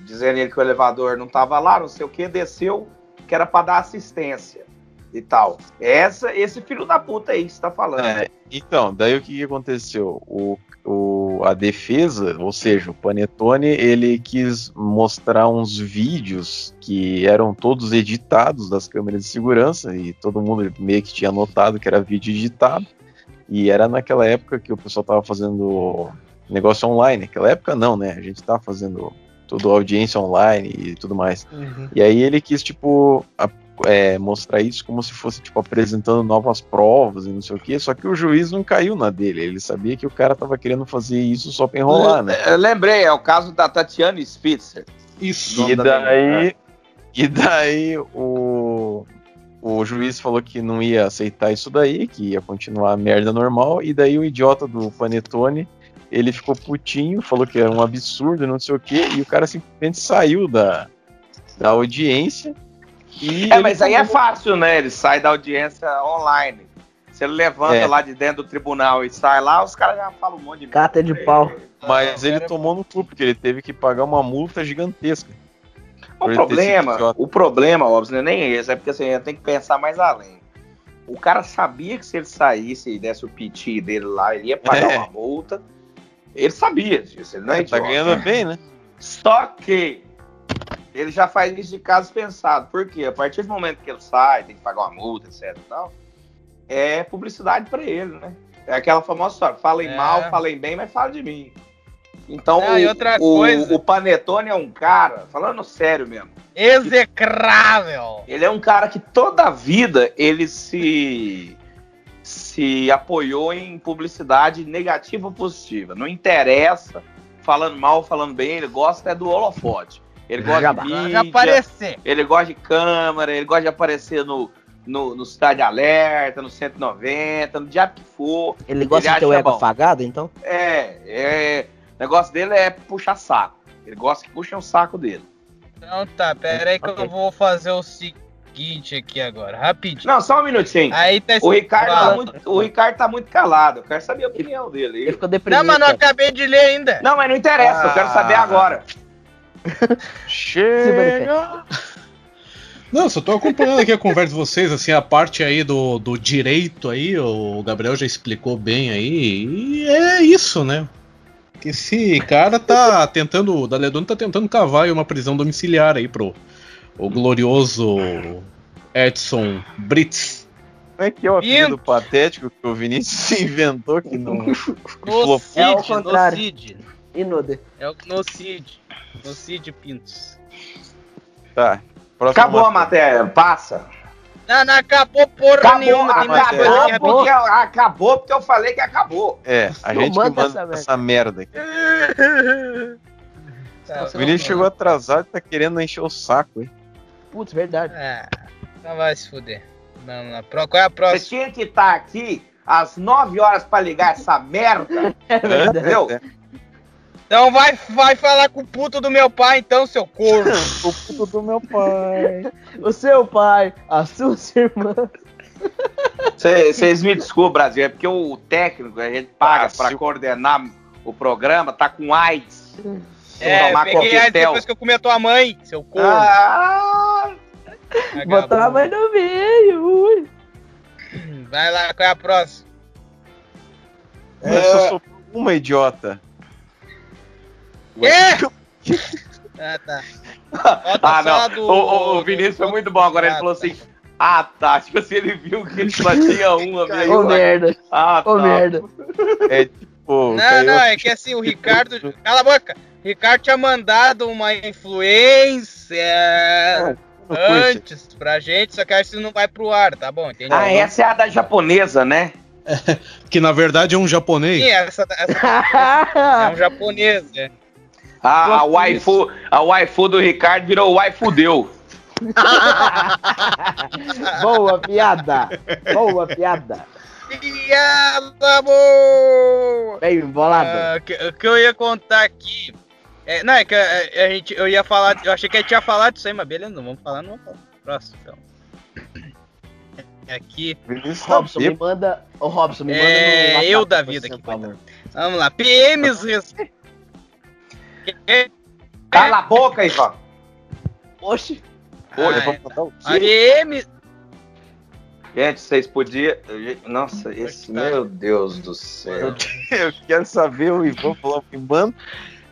dizendo ele que o elevador não tava lá, não sei o que, desceu que era pra dar assistência e tal. Essa, esse filho da puta aí que você tá falando. É, então, daí o que, aconteceu? O, o- a defesa, ou seja, o Panetone, ele quis mostrar uns vídeos que eram todos editados das câmeras de segurança e todo mundo meio que tinha notado que era vídeo editado. E era naquela época que o pessoal tava fazendo negócio online. Naquela época não, né? A gente tava fazendo tudo audiência online e tudo mais. E aí ele quis, tipo, a- é, mostrar isso como se fosse, tipo, apresentando novas provas e não sei o quê, só que o juiz não caiu na dele, ele sabia que o cara tava querendo fazer isso só pra enrolar, né? Eu lembrei, é o caso da Tatiana Spitzer. Isso. E daí, e daí o, o juiz falou que não ia aceitar isso daí, que ia continuar a merda normal, e daí o idiota do Panetone, ele ficou putinho, falou que era um absurdo, não sei o quê, e o cara simplesmente saiu da, da audiência. E É, mas aí é fácil, né? Ele sai da audiência online. Se ele levanta É. lá de dentro do tribunal e sai lá, os caras já falam um monte de Cata de pau. Mas ele tomou no cu, porque ele teve que pagar uma multa gigantesca. O problema, o problema, óbvio, não é nem esse, é porque assim, tem que pensar mais além. O cara sabia que se ele saísse e desse o piti dele lá, ele ia pagar É. uma multa. Ele sabia disso, ele não é Tá idiota. ganhando bem, né? Só que ele já faz isso de caso pensado. Por quê? A partir do momento que ele sai, tem que pagar uma multa, etc e tal, é publicidade pra ele, né? É aquela famosa história, falem É. mal, falem bem, mas falem de mim. Então, Não, o, e outra o- coisa- o Panetone é um cara, falando sério mesmo, Execrável. ele é um cara que toda a vida ele se se apoiou em publicidade negativa ou positiva. Não interessa, falando mal, falando bem, ele gosta é do holofote. Ele gosta Jabá. de mídia, aparecer. ele gosta de câmera, ele gosta de aparecer no, no, no Cidade Alerta, no 190, no diabo que for. Ele gosta Ele de ter o ego bom. afagado, então? É, é, o negócio dele é puxar saco. Ele gosta que puxem o saco dele. Então tá, pera aí que Ok. eu vou fazer o seguinte aqui agora, rapidinho. Não, só um minutinho. Aí tá O Ricardo, tá muito, o Ricardo tá muito calado. Eu quero saber a opinião dele. Ele ficou deprimido. Não, mas não acabei de ler ainda. Não, mas não interessa, eu quero saber Ah. agora. Chega! Não, só tô acompanhando aqui a conversa de vocês, assim, a parte aí do, do direito aí, o Gabriel já explicou bem aí, e é isso, né? Que esse cara tá tentando, o Daledon tá tentando cavar aí uma prisão domiciliar aí pro o glorioso Edson Brits. Como é que é o apelido patético que o Vinícius [LAUGHS] inventou que não. No flopou. É ao Cid, no contrário. Cid. Inode. É o no Cid. No Cid Pintos. Tá. Próxima Acabou a matéria, passa. Não, não acabou porra Acabou, nenhuma. Matéria. acabou, porque, acabou porque eu falei que acabou. É, a Não gente que manda manda essa essa merda aqui. Tá, O Vinícius chegou atrasado e tá querendo encher o saco, hein? Putz, verdade. Ah, então vai se fuder. Lá. Pro- Qual é a Você próxima? tinha que estar aqui às 9 horas pra ligar essa merda, [LAUGHS] É verdade. entendeu? Então vai, vai falar com o puto do meu pai, então, seu corno. [LAUGHS] O puto do meu pai. O seu pai, as suas irmãs. Vocês me desculpem, Brasil, é porque o técnico a gente paga Ah, pra se- coordenar o programa, tá com AIDS. É, eu tomar peguei AIDS coquetel. depois que eu comi a tua mãe, seu corno. Ah, Botar a mãe no meio. ui. Vai lá, qual é a próxima? Mas só sobrou uma idiota. Quê? [LAUGHS] Ah, tá. Bota [LAUGHS] ah, não. do- o, o- do- Vinícius foi muito bom. Agora ele Ah, falou tá. assim: Ah, tá. Tipo assim, ele viu que ele só tinha [LAUGHS] uma. Ô lá. merda, Ah, ô tá. merda. É tipo. Não, caiu- não, é que assim, o Ricardo. Cala a boca! O Ricardo tinha mandado uma influência curte. antes pra gente, só que acho que não vai pro ar, tá bom? Entendeu? Ah, essa é a da japonesa, né? Que na verdade é um japonês. Sim, essa, essa é um japonês, né? A, a, waifu, a waifu do Ricardo virou waifu deu. [LAUGHS] Boa piada. Boa piada. Piada boa! Bem bolado. Ah, que- O que eu ia contar aqui. É, não, é que a, a gente, eu ia falar. Eu achei que a gente ia falar disso aí, mas beleza, não vamos falar, não vamos falar. Próximo, então. É Aqui. Vinícius tá Robson, me manda. Ô, Robson, me manda É, no. Eu da vida aqui, por favor. Vamos lá. PMs. Cala a boca, Ivan. Oxi. Olha, Ah, vamos botar o quê? Gente, vocês podiam. Nossa, esse. Meu Deus do céu. Eu quero saber o Ivan falou que manda.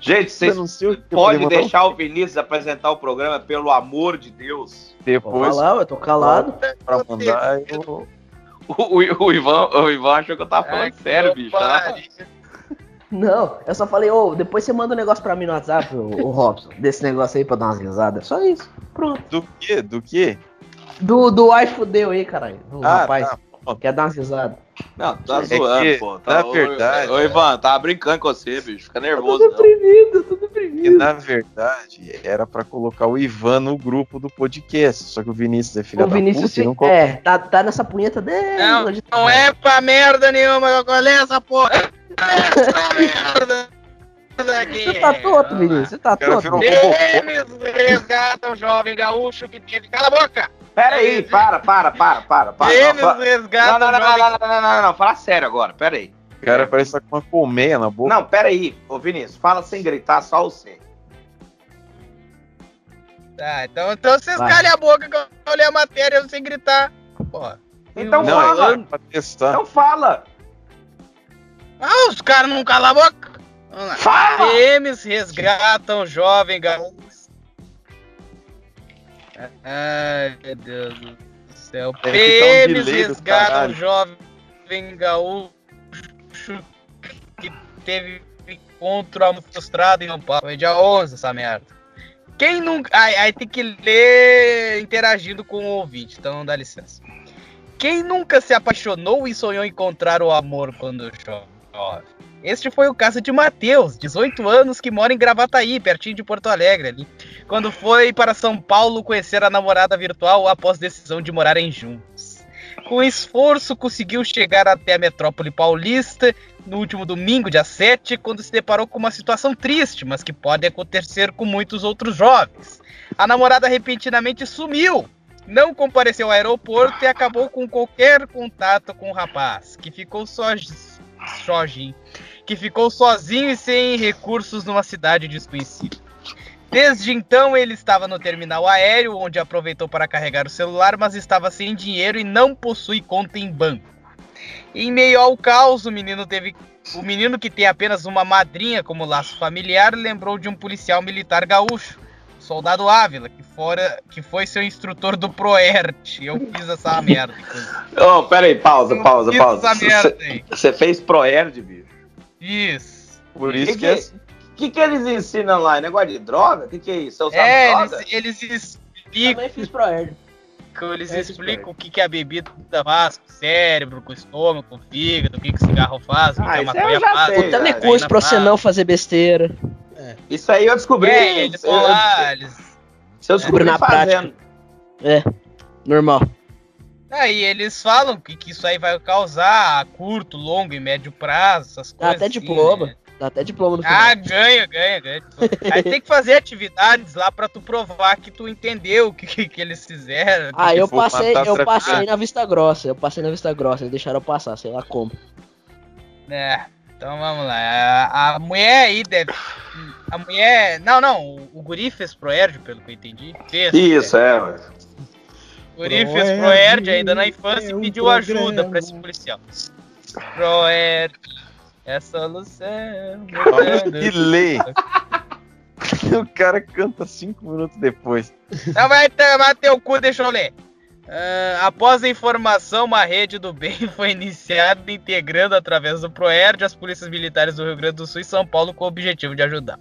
Gente, Você vocês podem deixar o Vinícius apresentar o programa, pelo amor de Deus. Vou Depois falar, eu tô calado. pra mandar eu. O, o, o Ivan, o Ivan achou que eu tava falando Ai, sério, bicho. Tá? Não, eu só falei, ô, depois você manda um negócio pra mim no WhatsApp, ô, ô Robson, desse negócio aí pra dar umas risadas. Só isso. Pronto. Do que? Do que? Do, do ai fudeu aí, caralho. O Ah, rapaz tá. quer dar umas risadas. Não, tá É zoando, que, pô. Tá, na verdade, Ô, ô, Ivan, tava brincando com você, bicho. Fica Eu nervoso, tô não. deprimido, eu tô Que deprimido. na verdade era pra colocar o Ivan no grupo do podcast. Só que o Vinícius é filho O da Vinícius puta e se- é, tá, tá nessa punheta dele. Não, não é pra merda nenhuma, qual é essa porra? Essa merda. Aqui. Você tá todo, Vinícius, você tá virou- PMs resgatam jovem gaúcho que teve. Cala a boca! Pera aí, para, para, para, para. para. Fa- não, resgatam não, não, não, jovem não, não, não, não, não, fala sério agora, pera aí. O cara parece com uma colmeia na boca. Não, pera aí, ô Vinícius, fala sem gritar, só você. Tá, então, então vocês calem a boca que eu olhei a matéria sem gritar. Porra. Então não, fala. Então fala. Ah, os caras não calam a boca. Fala! PMs resgatam jovem gaúcho. Ai, meu Deus do céu. Um PMs do resgatam jovem gaúcho que teve encontro frustrado em São Paulo. Foi dia 11 essa merda. Quem nunca. Aí, aí tem que ler interagindo com o ouvinte, então dá licença. Quem nunca se apaixonou e sonhou encontrar o amor quando jovem? Este foi o caso de Matheus, 18 anos, que mora em Gravataí, pertinho de Porto Alegre, ali, quando foi para São Paulo conhecer a namorada virtual após decisão de morarem juntos. Com esforço, conseguiu chegar até a metrópole paulista no último domingo, dia 7, quando se deparou com uma situação triste, mas que pode acontecer com muitos outros jovens. A namorada repentinamente sumiu, não compareceu ao aeroporto e acabou com qualquer contato com o rapaz, que ficou só que ficou sozinho e sem recursos numa cidade desconhecida. Desde então ele estava no terminal aéreo, onde aproveitou para carregar o celular, mas estava sem dinheiro e não possui conta em banco. Em meio ao caos, o menino teve o menino que tem apenas uma madrinha como laço familiar lembrou de um policial militar gaúcho, soldado Ávila, que, fora, que foi seu instrutor do Proert. Eu fiz essa merda. Ô, pera aí, pausa, Eu pausa, fiz pausa. Você fez Proerd, bicho? Isso. Por isso que, que, é que, que, eles ensinam lá? É Negócio de droga? O que, que é isso? É, droga? eles, eles explicam, Também fiz pro Erd. eles É, explicam o que, que a bebida faz com o cérebro, com o estômago, com o fígado, o que, que o cigarro faz, o que, Ah, a maconha eu já faz. Puta, não é é, coisa pra você não fazer besteira. Isso aí eu descobri. É, eles eu, vão lá, eles eu descobri na fazendo. Normal. Aí eles falam que, que isso aí vai causar a curto, longo e médio prazo, essas Dá coisas. até assim, diploma. né? Dá até diploma no final. Ah, ganha, ganha, ganha. Aí tem que fazer atividades lá pra tu provar que tu entendeu o que, que, que eles fizeram. Ah, eu passei, eu passei na Vista Grossa. Eu passei na Vista Grossa, eles deixaram eu passar, sei lá como. É, então vamos lá. A, a mulher aí deve. A mulher. Não, não, o, o guri fez Proerd, pelo que eu entendi. Fez. Isso, é, ué. O guri fez Proerd ainda na infância e pediu ajuda pra esse policial. Proerd. É solução. Olha que lê. [LAUGHS] O cara canta cinco minutos depois. Não vai tomar teu cu, deixa eu ler. Ah, após a informação, uma rede do bem [LAUGHS] foi iniciada integrando através do Proerd as polícias militares do Rio Grande do Sul e São Paulo com o objetivo de ajudar.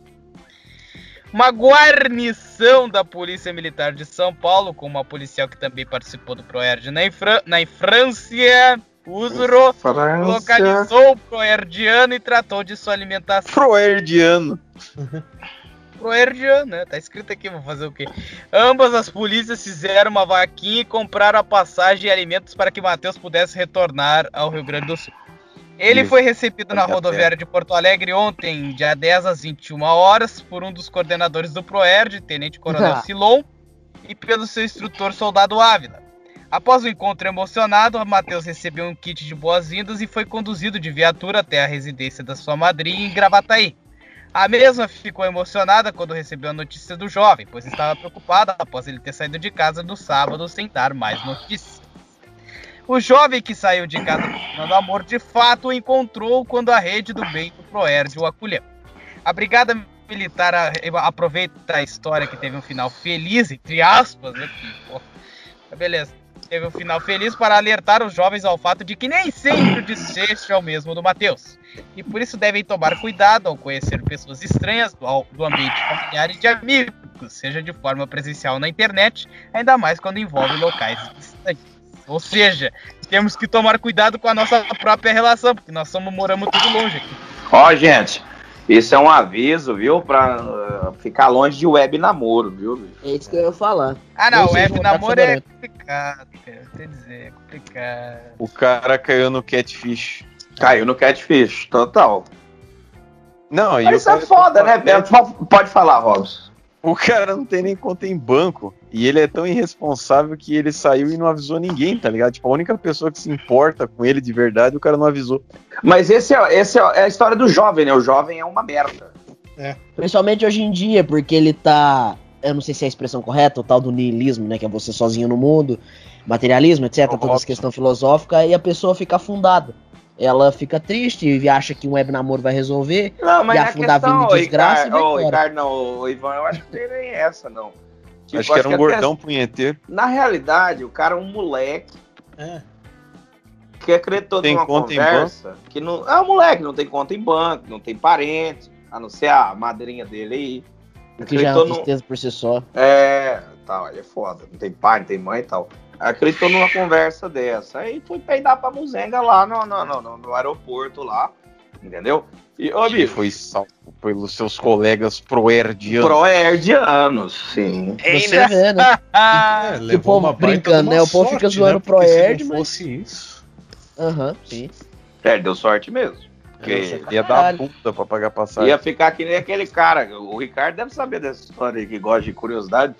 Uma guarnição da Polícia Militar de São Paulo, com uma policial que também participou do Proerd na, Infra na França, Usro, localizou o Proerdiano e tratou de sua alimentação. Proerdiano. [LAUGHS] Proerdiano, né? Tá escrito aqui, vou fazer o quê? Ambas as polícias fizeram uma vaquinha e compraram a passagem e alimentos para que Matheus pudesse retornar ao Rio Grande do Sul. Ele Isso. foi recebido na rodoviária de Porto Alegre ontem, dia 10 às 21 horas, por um dos coordenadores do Proerd, Tenente Coronel Ah. Silon, e pelo seu instrutor Soldado Ávila. Após o encontro emocionado, Matheus recebeu um kit de boas-vindas e foi conduzido de viatura até a residência da sua madrinha em Gravataí. A mesma ficou emocionada quando recebeu a notícia do jovem, pois estava preocupada após ele ter saído de casa no sábado sem dar mais notícias. O jovem que saiu de casa procurando amor de fato o encontrou quando a rede do bem do Proerd o acolheu. A brigada militar aproveita a história que teve um final feliz, entre aspas, né? que, pô, beleza. Teve um final feliz para alertar os jovens ao fato de que nem sempre o desfecho é o mesmo do Matheus. E por isso devem tomar cuidado ao conhecer pessoas estranhas do, do ambiente familiar e de amigos, seja de forma presencial na internet, ainda mais quando envolve locais distantes. Ou seja, temos que tomar cuidado com a nossa própria relação, porque nós somos, moramos tudo longe aqui. Ó, gente, isso é um aviso, viu? Pra uh, ficar longe de web namoro, viu? bicho? É isso que eu ia falar. Ah, não, seja, web namoro é complicado, cara. Sei dizer, é complicado. O cara caiu no catfish. Caiu no catfish, total. Não, e Mas isso é foda, né? Beto? Pode falar, Robson. O cara não tem nem conta em banco. E ele é tão irresponsável que ele saiu e não avisou ninguém, tá ligado? Tipo, a única pessoa que se importa com ele de verdade, o cara não avisou. Mas esse é, esse é a história do jovem, né? O jovem é uma merda. Principalmente hoje em dia, porque ele tá. Eu não sei se é a expressão correta, o tal do niilismo, né? Que é você sozinho no mundo, materialismo, etc. Toda essa questão filosófica, e a pessoa fica afundada. Ela fica triste e acha que um web namoro vai resolver. Não, mas E a afundar a vida questão, ô, desgraça e Ricardo, vai não, ô, Ivan, eu acho que não tem nem essa, não. Tipo, acho que era um gordão punheteiro. Na realidade, o cara é um moleque É. que acreditou Tem numa conta em conversa que não. É um moleque, não tem conta em banco, não tem parente, a não ser a madrinha dele aí. O que já é uma Acreditou no- tristeza por si só. É, tal, aí é foda. Não tem pai, não tem mãe e tal. Acreditou numa conversa dessa. Aí fui peidar pra Muzenga lá no, no, no, no- no aeroporto lá. Entendeu? E, ô, bicho, foi salvo pelos seus colegas proerdianos. proerdianos, sim. Você vê, né? Ah, [LAUGHS] É, o povo brincando, né? O povo fica sorte, zoando né? o Pro Porque Erd, se não mas- fosse isso. Aham, sim. É, deu sorte mesmo. Porque Ia dar Caralho. bunda pra pagar passagem. ia ficar que nem aquele cara. O Ricardo deve saber dessa história aí, que gosta de curiosidade.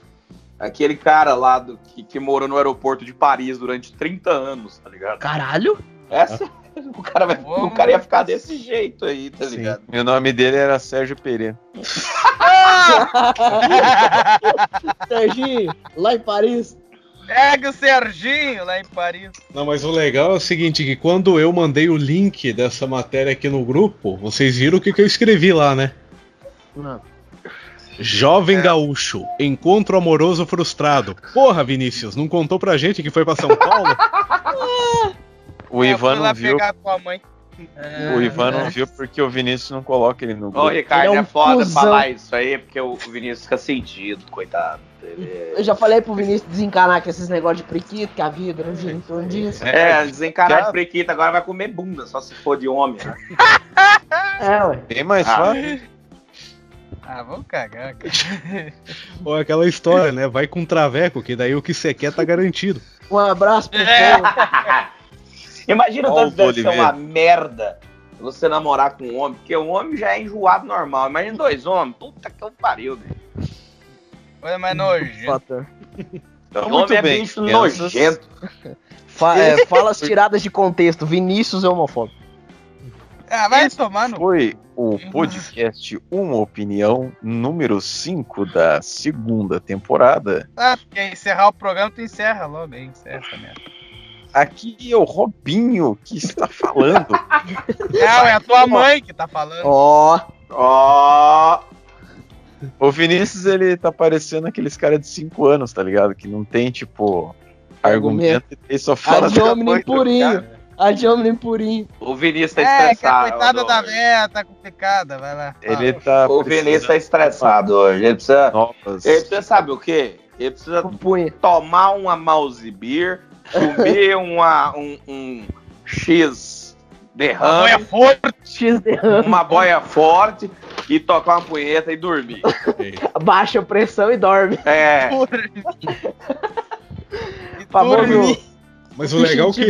Aquele cara lá do, que, que morou no aeroporto de Paris durante 30 anos, tá ligado? Caralho! Essa, o, cara vai, o cara ia ficar desse jeito aí, tá Sim. ligado? E o nome dele era Sérgio Pereira. [LAUGHS] Serginho, lá em Paris. Pega o Serginho lá em Paris. Não, mas o legal é o seguinte, que quando eu mandei o link dessa matéria aqui no grupo, vocês viram o que, que eu escrevi lá, né? Não. Jovem gaúcho, encontro amoroso frustrado. Porra, Vinícius, não contou pra gente que foi pra São Paulo? [LAUGHS] O Ivan não viu. pegar tua mãe. O Ivan não viu porque o Vinícius não coloca ele no Ô, grupo. Ricardo, Ele é é, um foda cuzão. falar isso aí, porque o Vinícius fica sentido, coitado. Ele Eu já falei pro Vinícius desencanar com esses negócios de prequito, que a vida não gira em torno disso. É, é desencanar de prequita, agora vai comer bunda, só se for de homem. Né? [LAUGHS] É, ué. Bem mais Ah. fácil. Ah, vamos cagar, cara. [LAUGHS] Ou aquela história, né? Vai com traveco, que daí o que você quer tá garantido. Um abraço pro É. [LAUGHS] Imagina tanto o deve ser uma merda você namorar com um homem, porque o homem já é enjoado normal. Imagina dois homens, puta que eu pariu, velho. Coisa mais nojenta. Fator. Então, O muito homem é bem. bicho crianças. nojento. Fa- é, fala as tiradas de contexto. Vinícius é homofóbico. Ah, vai tomar no. Foi o podcast Uma Opinião, número 5 da segunda temporada. Ah, quer encerrar o programa, tu encerra logo aí, encerra essa merda. Aqui é o Robinho que está falando. Não, [LAUGHS] é a tua mãe que tá falando. Ó, Ó, o Vinícius, ele tá parecendo aqueles caras de 5 anos, tá ligado? Que não tem, tipo, argumento, ele só fala ad hominem purinho. cara. Ad hominem purinho. o Vinícius tá É, que a estressado. coitada da véia tá complicada, vai lá. Ele tá. O Vinícius tá estressado hoje. Ele precisa. Novas. Ele precisa sabe o quê? Ele precisa tomar uma mouse beer, comer [LAUGHS] uma, um, um X derrame, Olha forte. X derrame. uma boia forte e tocar uma punheta e dormir. [LAUGHS] Baixa a pressão e dorme. É. [LAUGHS] Famoso. Mas o legal que.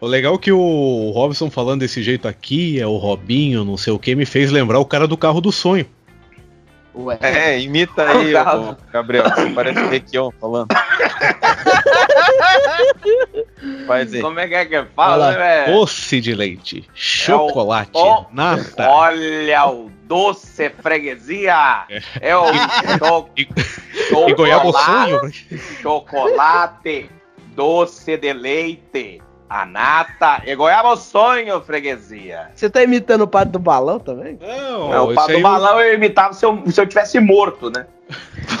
O legal que o Robson falando desse jeito aqui, é o Robinho, não sei o que, me fez lembrar o cara do carro do sonho. Ué. É, imita aí, [LAUGHS] ô, Gabriel. Você parece o Requião falando. [LAUGHS] Faz aí. Como é que é que fala, né, velho? doce de leite, chocolate, ó, nata. Olha o doce freguesia! É o [LAUGHS] cho E, e goiaba chocolate, sonho? chocolate, doce de leite, a nata e goiaba sonho, freguesia. Você tá imitando o padre do balão também? Não, É, o aí do balão eu imitava se eu, se eu tivesse morto, né?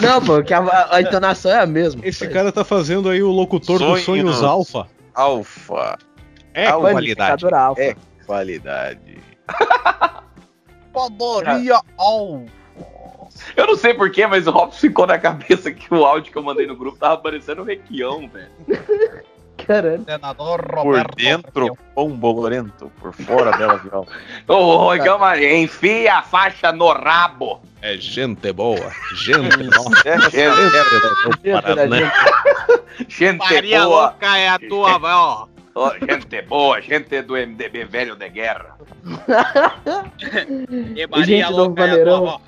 Não, pô, que a, a [LAUGHS] entonação é a mesma. Esse cara tá fazendo aí o locutor dos Sonhos. sonhos alfa. Alfa. É Alfa. qualidade. Alfa. É. Qualidade. [LAUGHS] Padaria Alfa. Eu não sei porquê, mas o Robson ficou na cabeça que o áudio que eu mandei no grupo tava parecendo um requião, velho. [LAUGHS] Caralho. Senador Por Roberto. dentro, pão bolorento. Por fora, bela viola. [LAUGHS] Ô, mas enfia a faixa no rabo. É gente boa. Gente [LAUGHS] nossa. É, Gente, é, Dentro da Paraná. gente. gente Maria boa. louca é a tua, ó. Ô, gente boa, gente do MDB velho de guerra. E Maria Gente do louca é a tua,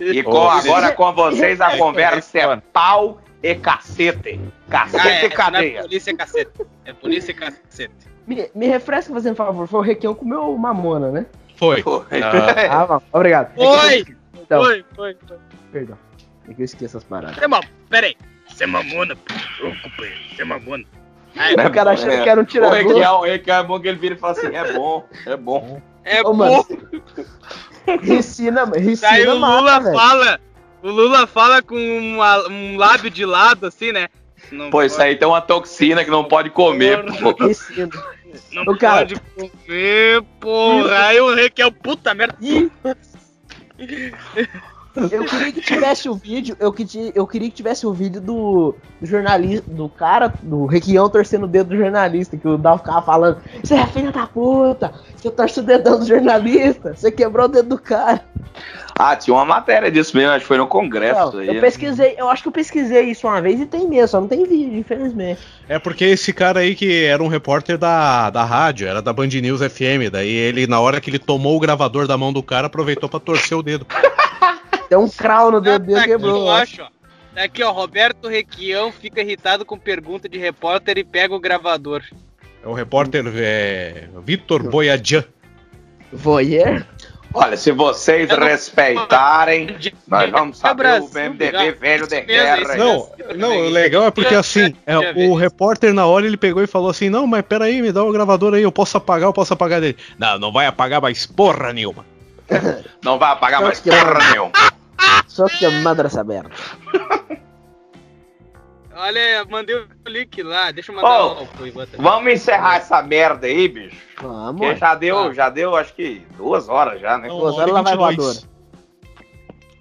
E com, agora com vocês a é, conversa é, é pau e cacete. Cacete Ah, e cadeia. É polícia cacete. É polícia cacete. Me, me refresca fazendo favor. Foi o Requião com o meu mamona, né? Foi. Pô, [LAUGHS] Ah, bom, obrigado. É que Foi! Então, Foi, foi, foi. perdão. É que eu esqueço as paradas. É, mano, peraí. Você é mamona, pô. Companheiro, você é mamona. Aí, O cara achando que era um O tirador. Requião, o Requião é bom que ele vira e fala assim: é bom, é bom. é Ô, bom. mano. [LAUGHS] Ricina, Daí ricina o mata, Lula velho. fala. O Lula fala com uma- um lábio de lado, assim, né? Não Pô, isso aí tem uma toxina que não pode comer, pô. Ricina. Não cara. pode comer, porra. Aí o Requião, puta merda. Eu queria que tivesse o vídeo, eu, que eu queria que tivesse o vídeo do, do jornalista, do cara, do Requião torcendo o dedo do jornalista, que o Dal ficava falando, você é filha da puta, você torce o dedão do jornalista, você quebrou o dedo do cara. Ah, tinha uma matéria disso mesmo, acho que foi no congresso Não, aí. eu pesquisei, eu acho que eu pesquisei isso uma vez e tem mesmo, só não tem vídeo, infelizmente. É porque esse cara aí que era um repórter da, da rádio, era da Band News FM. Daí ele, na hora que ele tomou o gravador da mão do cara, aproveitou pra torcer o dedo. Tem um crau no dedo Tá dele aqui, quebrou. eu acho, ó. Tá aqui, ó. Roberto Requião fica irritado com pergunta de repórter e pega o gravador. É o repórter é, Vitor Boiadian. Voyeur? Olha, se vocês não- respeitarem, nós vamos É saber Brasil, o MDB já. velho de guerra. Não, não, o legal é porque assim, é, o repórter na hora ele pegou e falou assim: Não, mas peraí, me dá o gravador aí, eu posso apagar, eu posso apagar dele. Não, não vai apagar mais porra nenhuma. [LAUGHS] Não vai apagar mais que porra nenhuma. Só que a madraça aberta. [LAUGHS] Olha, mandei o link lá. Deixa eu mandar Ivan também. Vamos encerrar essa merda aí, bicho. Vamos. Porque já deu, Tá. já deu, acho que duas horas já, né? Não, Duas horas lá vai 22. voadora.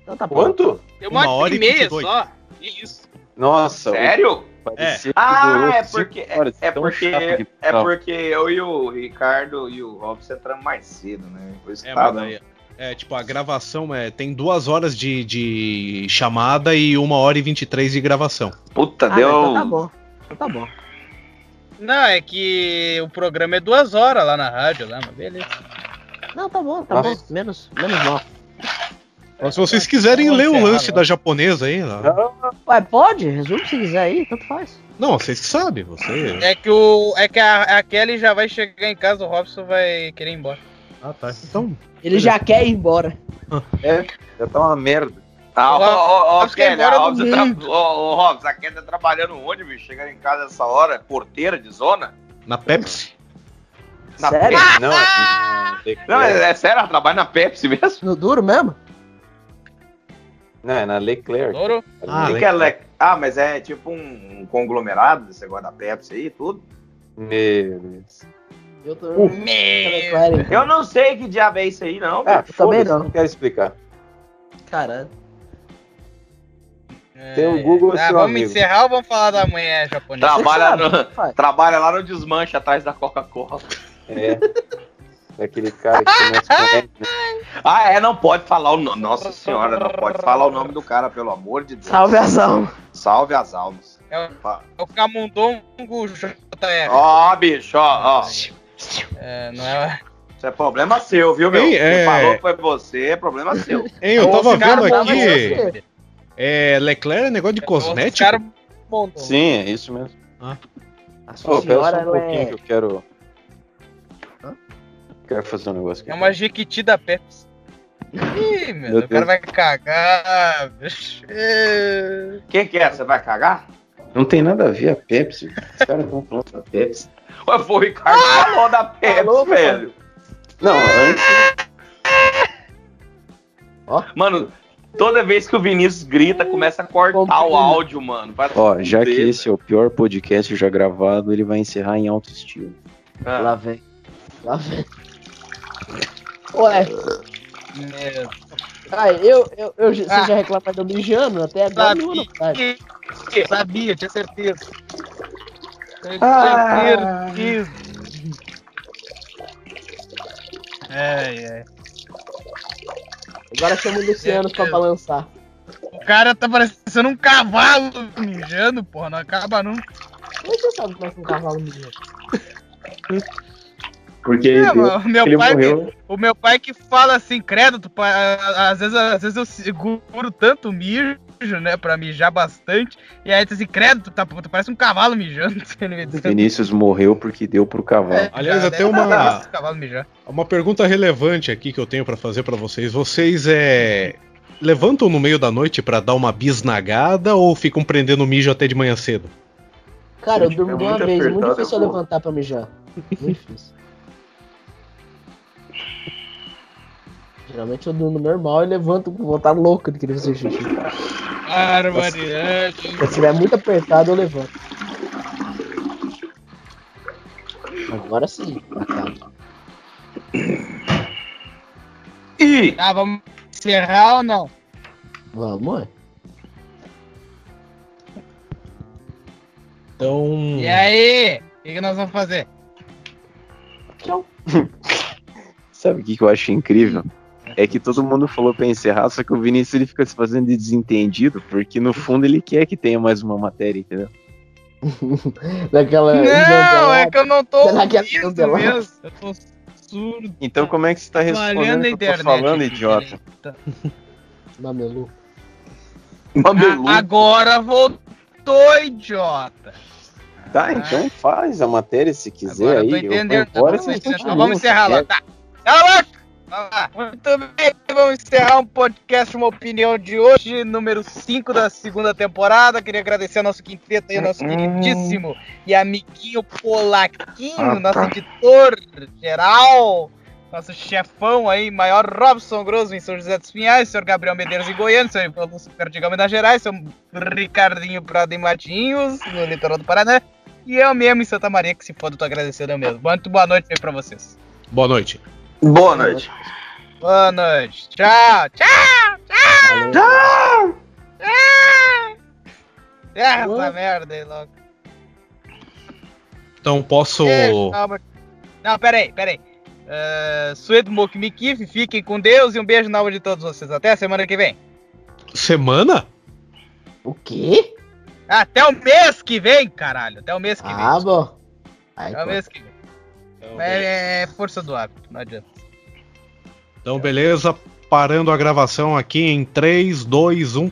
Então tá. Quanto? Deu uma uma hora hora e meia 22. só. Que isso. Nossa, Sério? que Ah, é porque, horas, é, porque, é porque eu e o Ricardo e o Robson entramos mais cedo, né? Por isso que É, tava- mas aí, é, tipo, a gravação é, tem duas horas de, de chamada e uma hora e 23 de gravação. Puta, Ah, deu. então tá bom. Então tá bom. Não, é que o programa é duas horas lá na rádio, lá, mas beleza. Não, tá bom, tá Nossa. bom. Menos, menos mal. Mas se vocês quiserem ler o lance né? da japonesa aí, lá, Ué, pode? Resume se quiser aí, tanto faz. Não, vocês que sabem, você. É que, o, é que a, a Kelly já vai chegar em casa, o Robson vai querer ir embora. Ah, tá. Então. Ele já quer ir embora. [LAUGHS] É, já tá uma merda. Ah, ó, ó, é Kelly, Robson tra... Ô, ô, Robson, a Kelly tá trabalhando onde, bicho? Chegando em casa essa hora, porteira de zona? Na Pepsi? Na Sério? Pepsi? Não, é, Não, é, é sério, ela trabalha na Pepsi mesmo? No duro mesmo? não, é na Leclerc. Ouro? Ah, Que que é Le- ah, mas é tipo um, um conglomerado desse negócio da Pepsi aí e tudo? Meu Deus. Eu tô. Meu. Meu. Eu não sei que diabo é isso aí, não. Ah, Eu também não. não quero explicar. Caralho. Tem o Google, Ah, seu vamos amigo. encerrar ou vamos falar da manhã japonesa? Trabalha, no- trabalha lá no desmanche atrás da Coca-Cola. É. Daquele cara que começa com né? [LAUGHS] Ah, é, não pode falar o nome. Nossa senhora, não pode falar o nome do cara, pelo amor de Deus. Salve as almas. Salve as almas. É o- É o Camundongo JR. Ó, bicho, ó, ó. É, não é... Isso é problema seu, viu, meu? Ei, Quem é- falou que foi você, é problema seu. [LAUGHS] Hein, eu É tava vendo aqui. É, Leclerc é negócio de cosmético? Cara, Sim, é isso mesmo. A Pô, sua só senhora, um pouquinho é. que eu quero. Hã? Quero fazer um negócio aqui. É uma Jequiti da Pepsi. Ih, meu, Meu o cara Deus. vai cagar, bicho. É. O que, que é? Você vai cagar? Não tem nada a ver a Pepsi. Os caras estão falando da Pepsi. Ué, Foi o Ricardo que falou da Pepsi, Falou, velho. Não, antes. Mano, toda vez que o Vinícius grita, começa a cortar o áudio, mano. Vai Ó, já que esse é o pior podcast já gravado, ele vai encerrar em alto estilo. Ah. Lá vem. Lá vem. Ué, Meu, ai, eu, eu, eu, você Ah. já reclamou do mijando até agora? Não, vai. sabia, sabia, tinha certeza. Tinha Ah. certeza. Ai, ai. Agora chama o Luciano pra balançar. O cara tá parecendo um cavalo mijando, porra, não acaba nunca. Como você sabe como é que um cavalo mija? Porque É, ele, mano, meu ele pai, morreu. o meu pai que fala assim, credo, tu às vezes, às vezes eu seguro tanto mijo, né, pra mijar bastante, e aí tu assim, credo, tu, tá, tu parece um cavalo mijando. [LAUGHS] Vinícius morreu porque deu pro cavalo. É, Aliás, já até uma-. Uma pergunta relevante aqui que eu tenho pra fazer pra vocês. Vocês é. Levantam no meio da noite pra dar uma bisnagada ou ficam prendendo mijo até de manhã cedo? Cara, eu Se durmo de tiver uma muito vez, muito difícil eu levantar pra mijar. Muito difícil. [LAUGHS] Geralmente eu durmo normal e levanto com vontade louca de querer fazer xixi. Barbaridade. Se eu estiver muito apertado, eu levanto. Agora sim, acaba. Ih, Tá, vamos encerrar ou não? Vamos. Então. E aí? O que, que nós vamos fazer? [LAUGHS] Sabe o que, que eu acho incrível? É que todo mundo falou pra encerrar, só que o Vinícius ele fica se fazendo de desentendido, porque no fundo ele quer que tenha mais uma matéria, entendeu? [LAUGHS] Daquela. Não, é que eu não tô é ouvindo mesmo. Eu tô surdo. Então como é que você tá respondendo o que eu tô falando, idiota? [LAUGHS] Mamelu. Mamelu. Ah, Agora voltou, idiota. Tá, então faz a matéria se quiser Agora eu aí. tô eu entendendo. vou embora, Tá, vocês então continuam, vamos encerrar lá, tá? Cala Muito bem, vamos encerrar um podcast, uma opinião de hoje, número 5 da segunda temporada. Queria agradecer ao nosso quinteto aí, nosso queridíssimo e amiguinho Polaquinho, nosso editor geral, nosso chefão aí, maior Robson Grosso em São José dos Pinhais, senhor Gabriel Medeiros em Goiânia, senhor Lúcio Perdigão em Minas Gerais, senhor Ricardinho Prado em Matinhos, no litoral do Paraná. E eu mesmo em Santa Maria, que se foda, tô agradecendo eu mesmo. Muito boa noite aí pra vocês. Boa noite. Boa noite. Boa noite. Tchau, tchau, tchau, Valeu. tchau. Essa merda aí logo. Então posso. Não, peraí, peraí. Uh, Suedo Mokmikif, fiquem com Deus e um beijo na alma de todos vocês. Até a semana que vem. Semana? O quê? Até o mês que vem, caralho. Até o mês que vem. Ah, bom. Aí, Até o mês que vem. É, é força do hábito, não adianta. Então, beleza. Parando a gravação aqui em um. 3, 2, 1.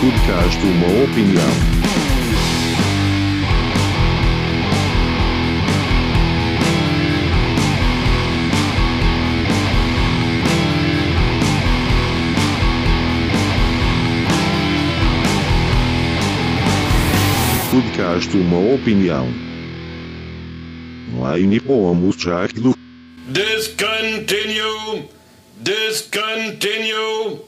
Podcast uma opinião. Podcast uma opinião. Meine Ohrmuschachtel. Discontinue! Discontinue!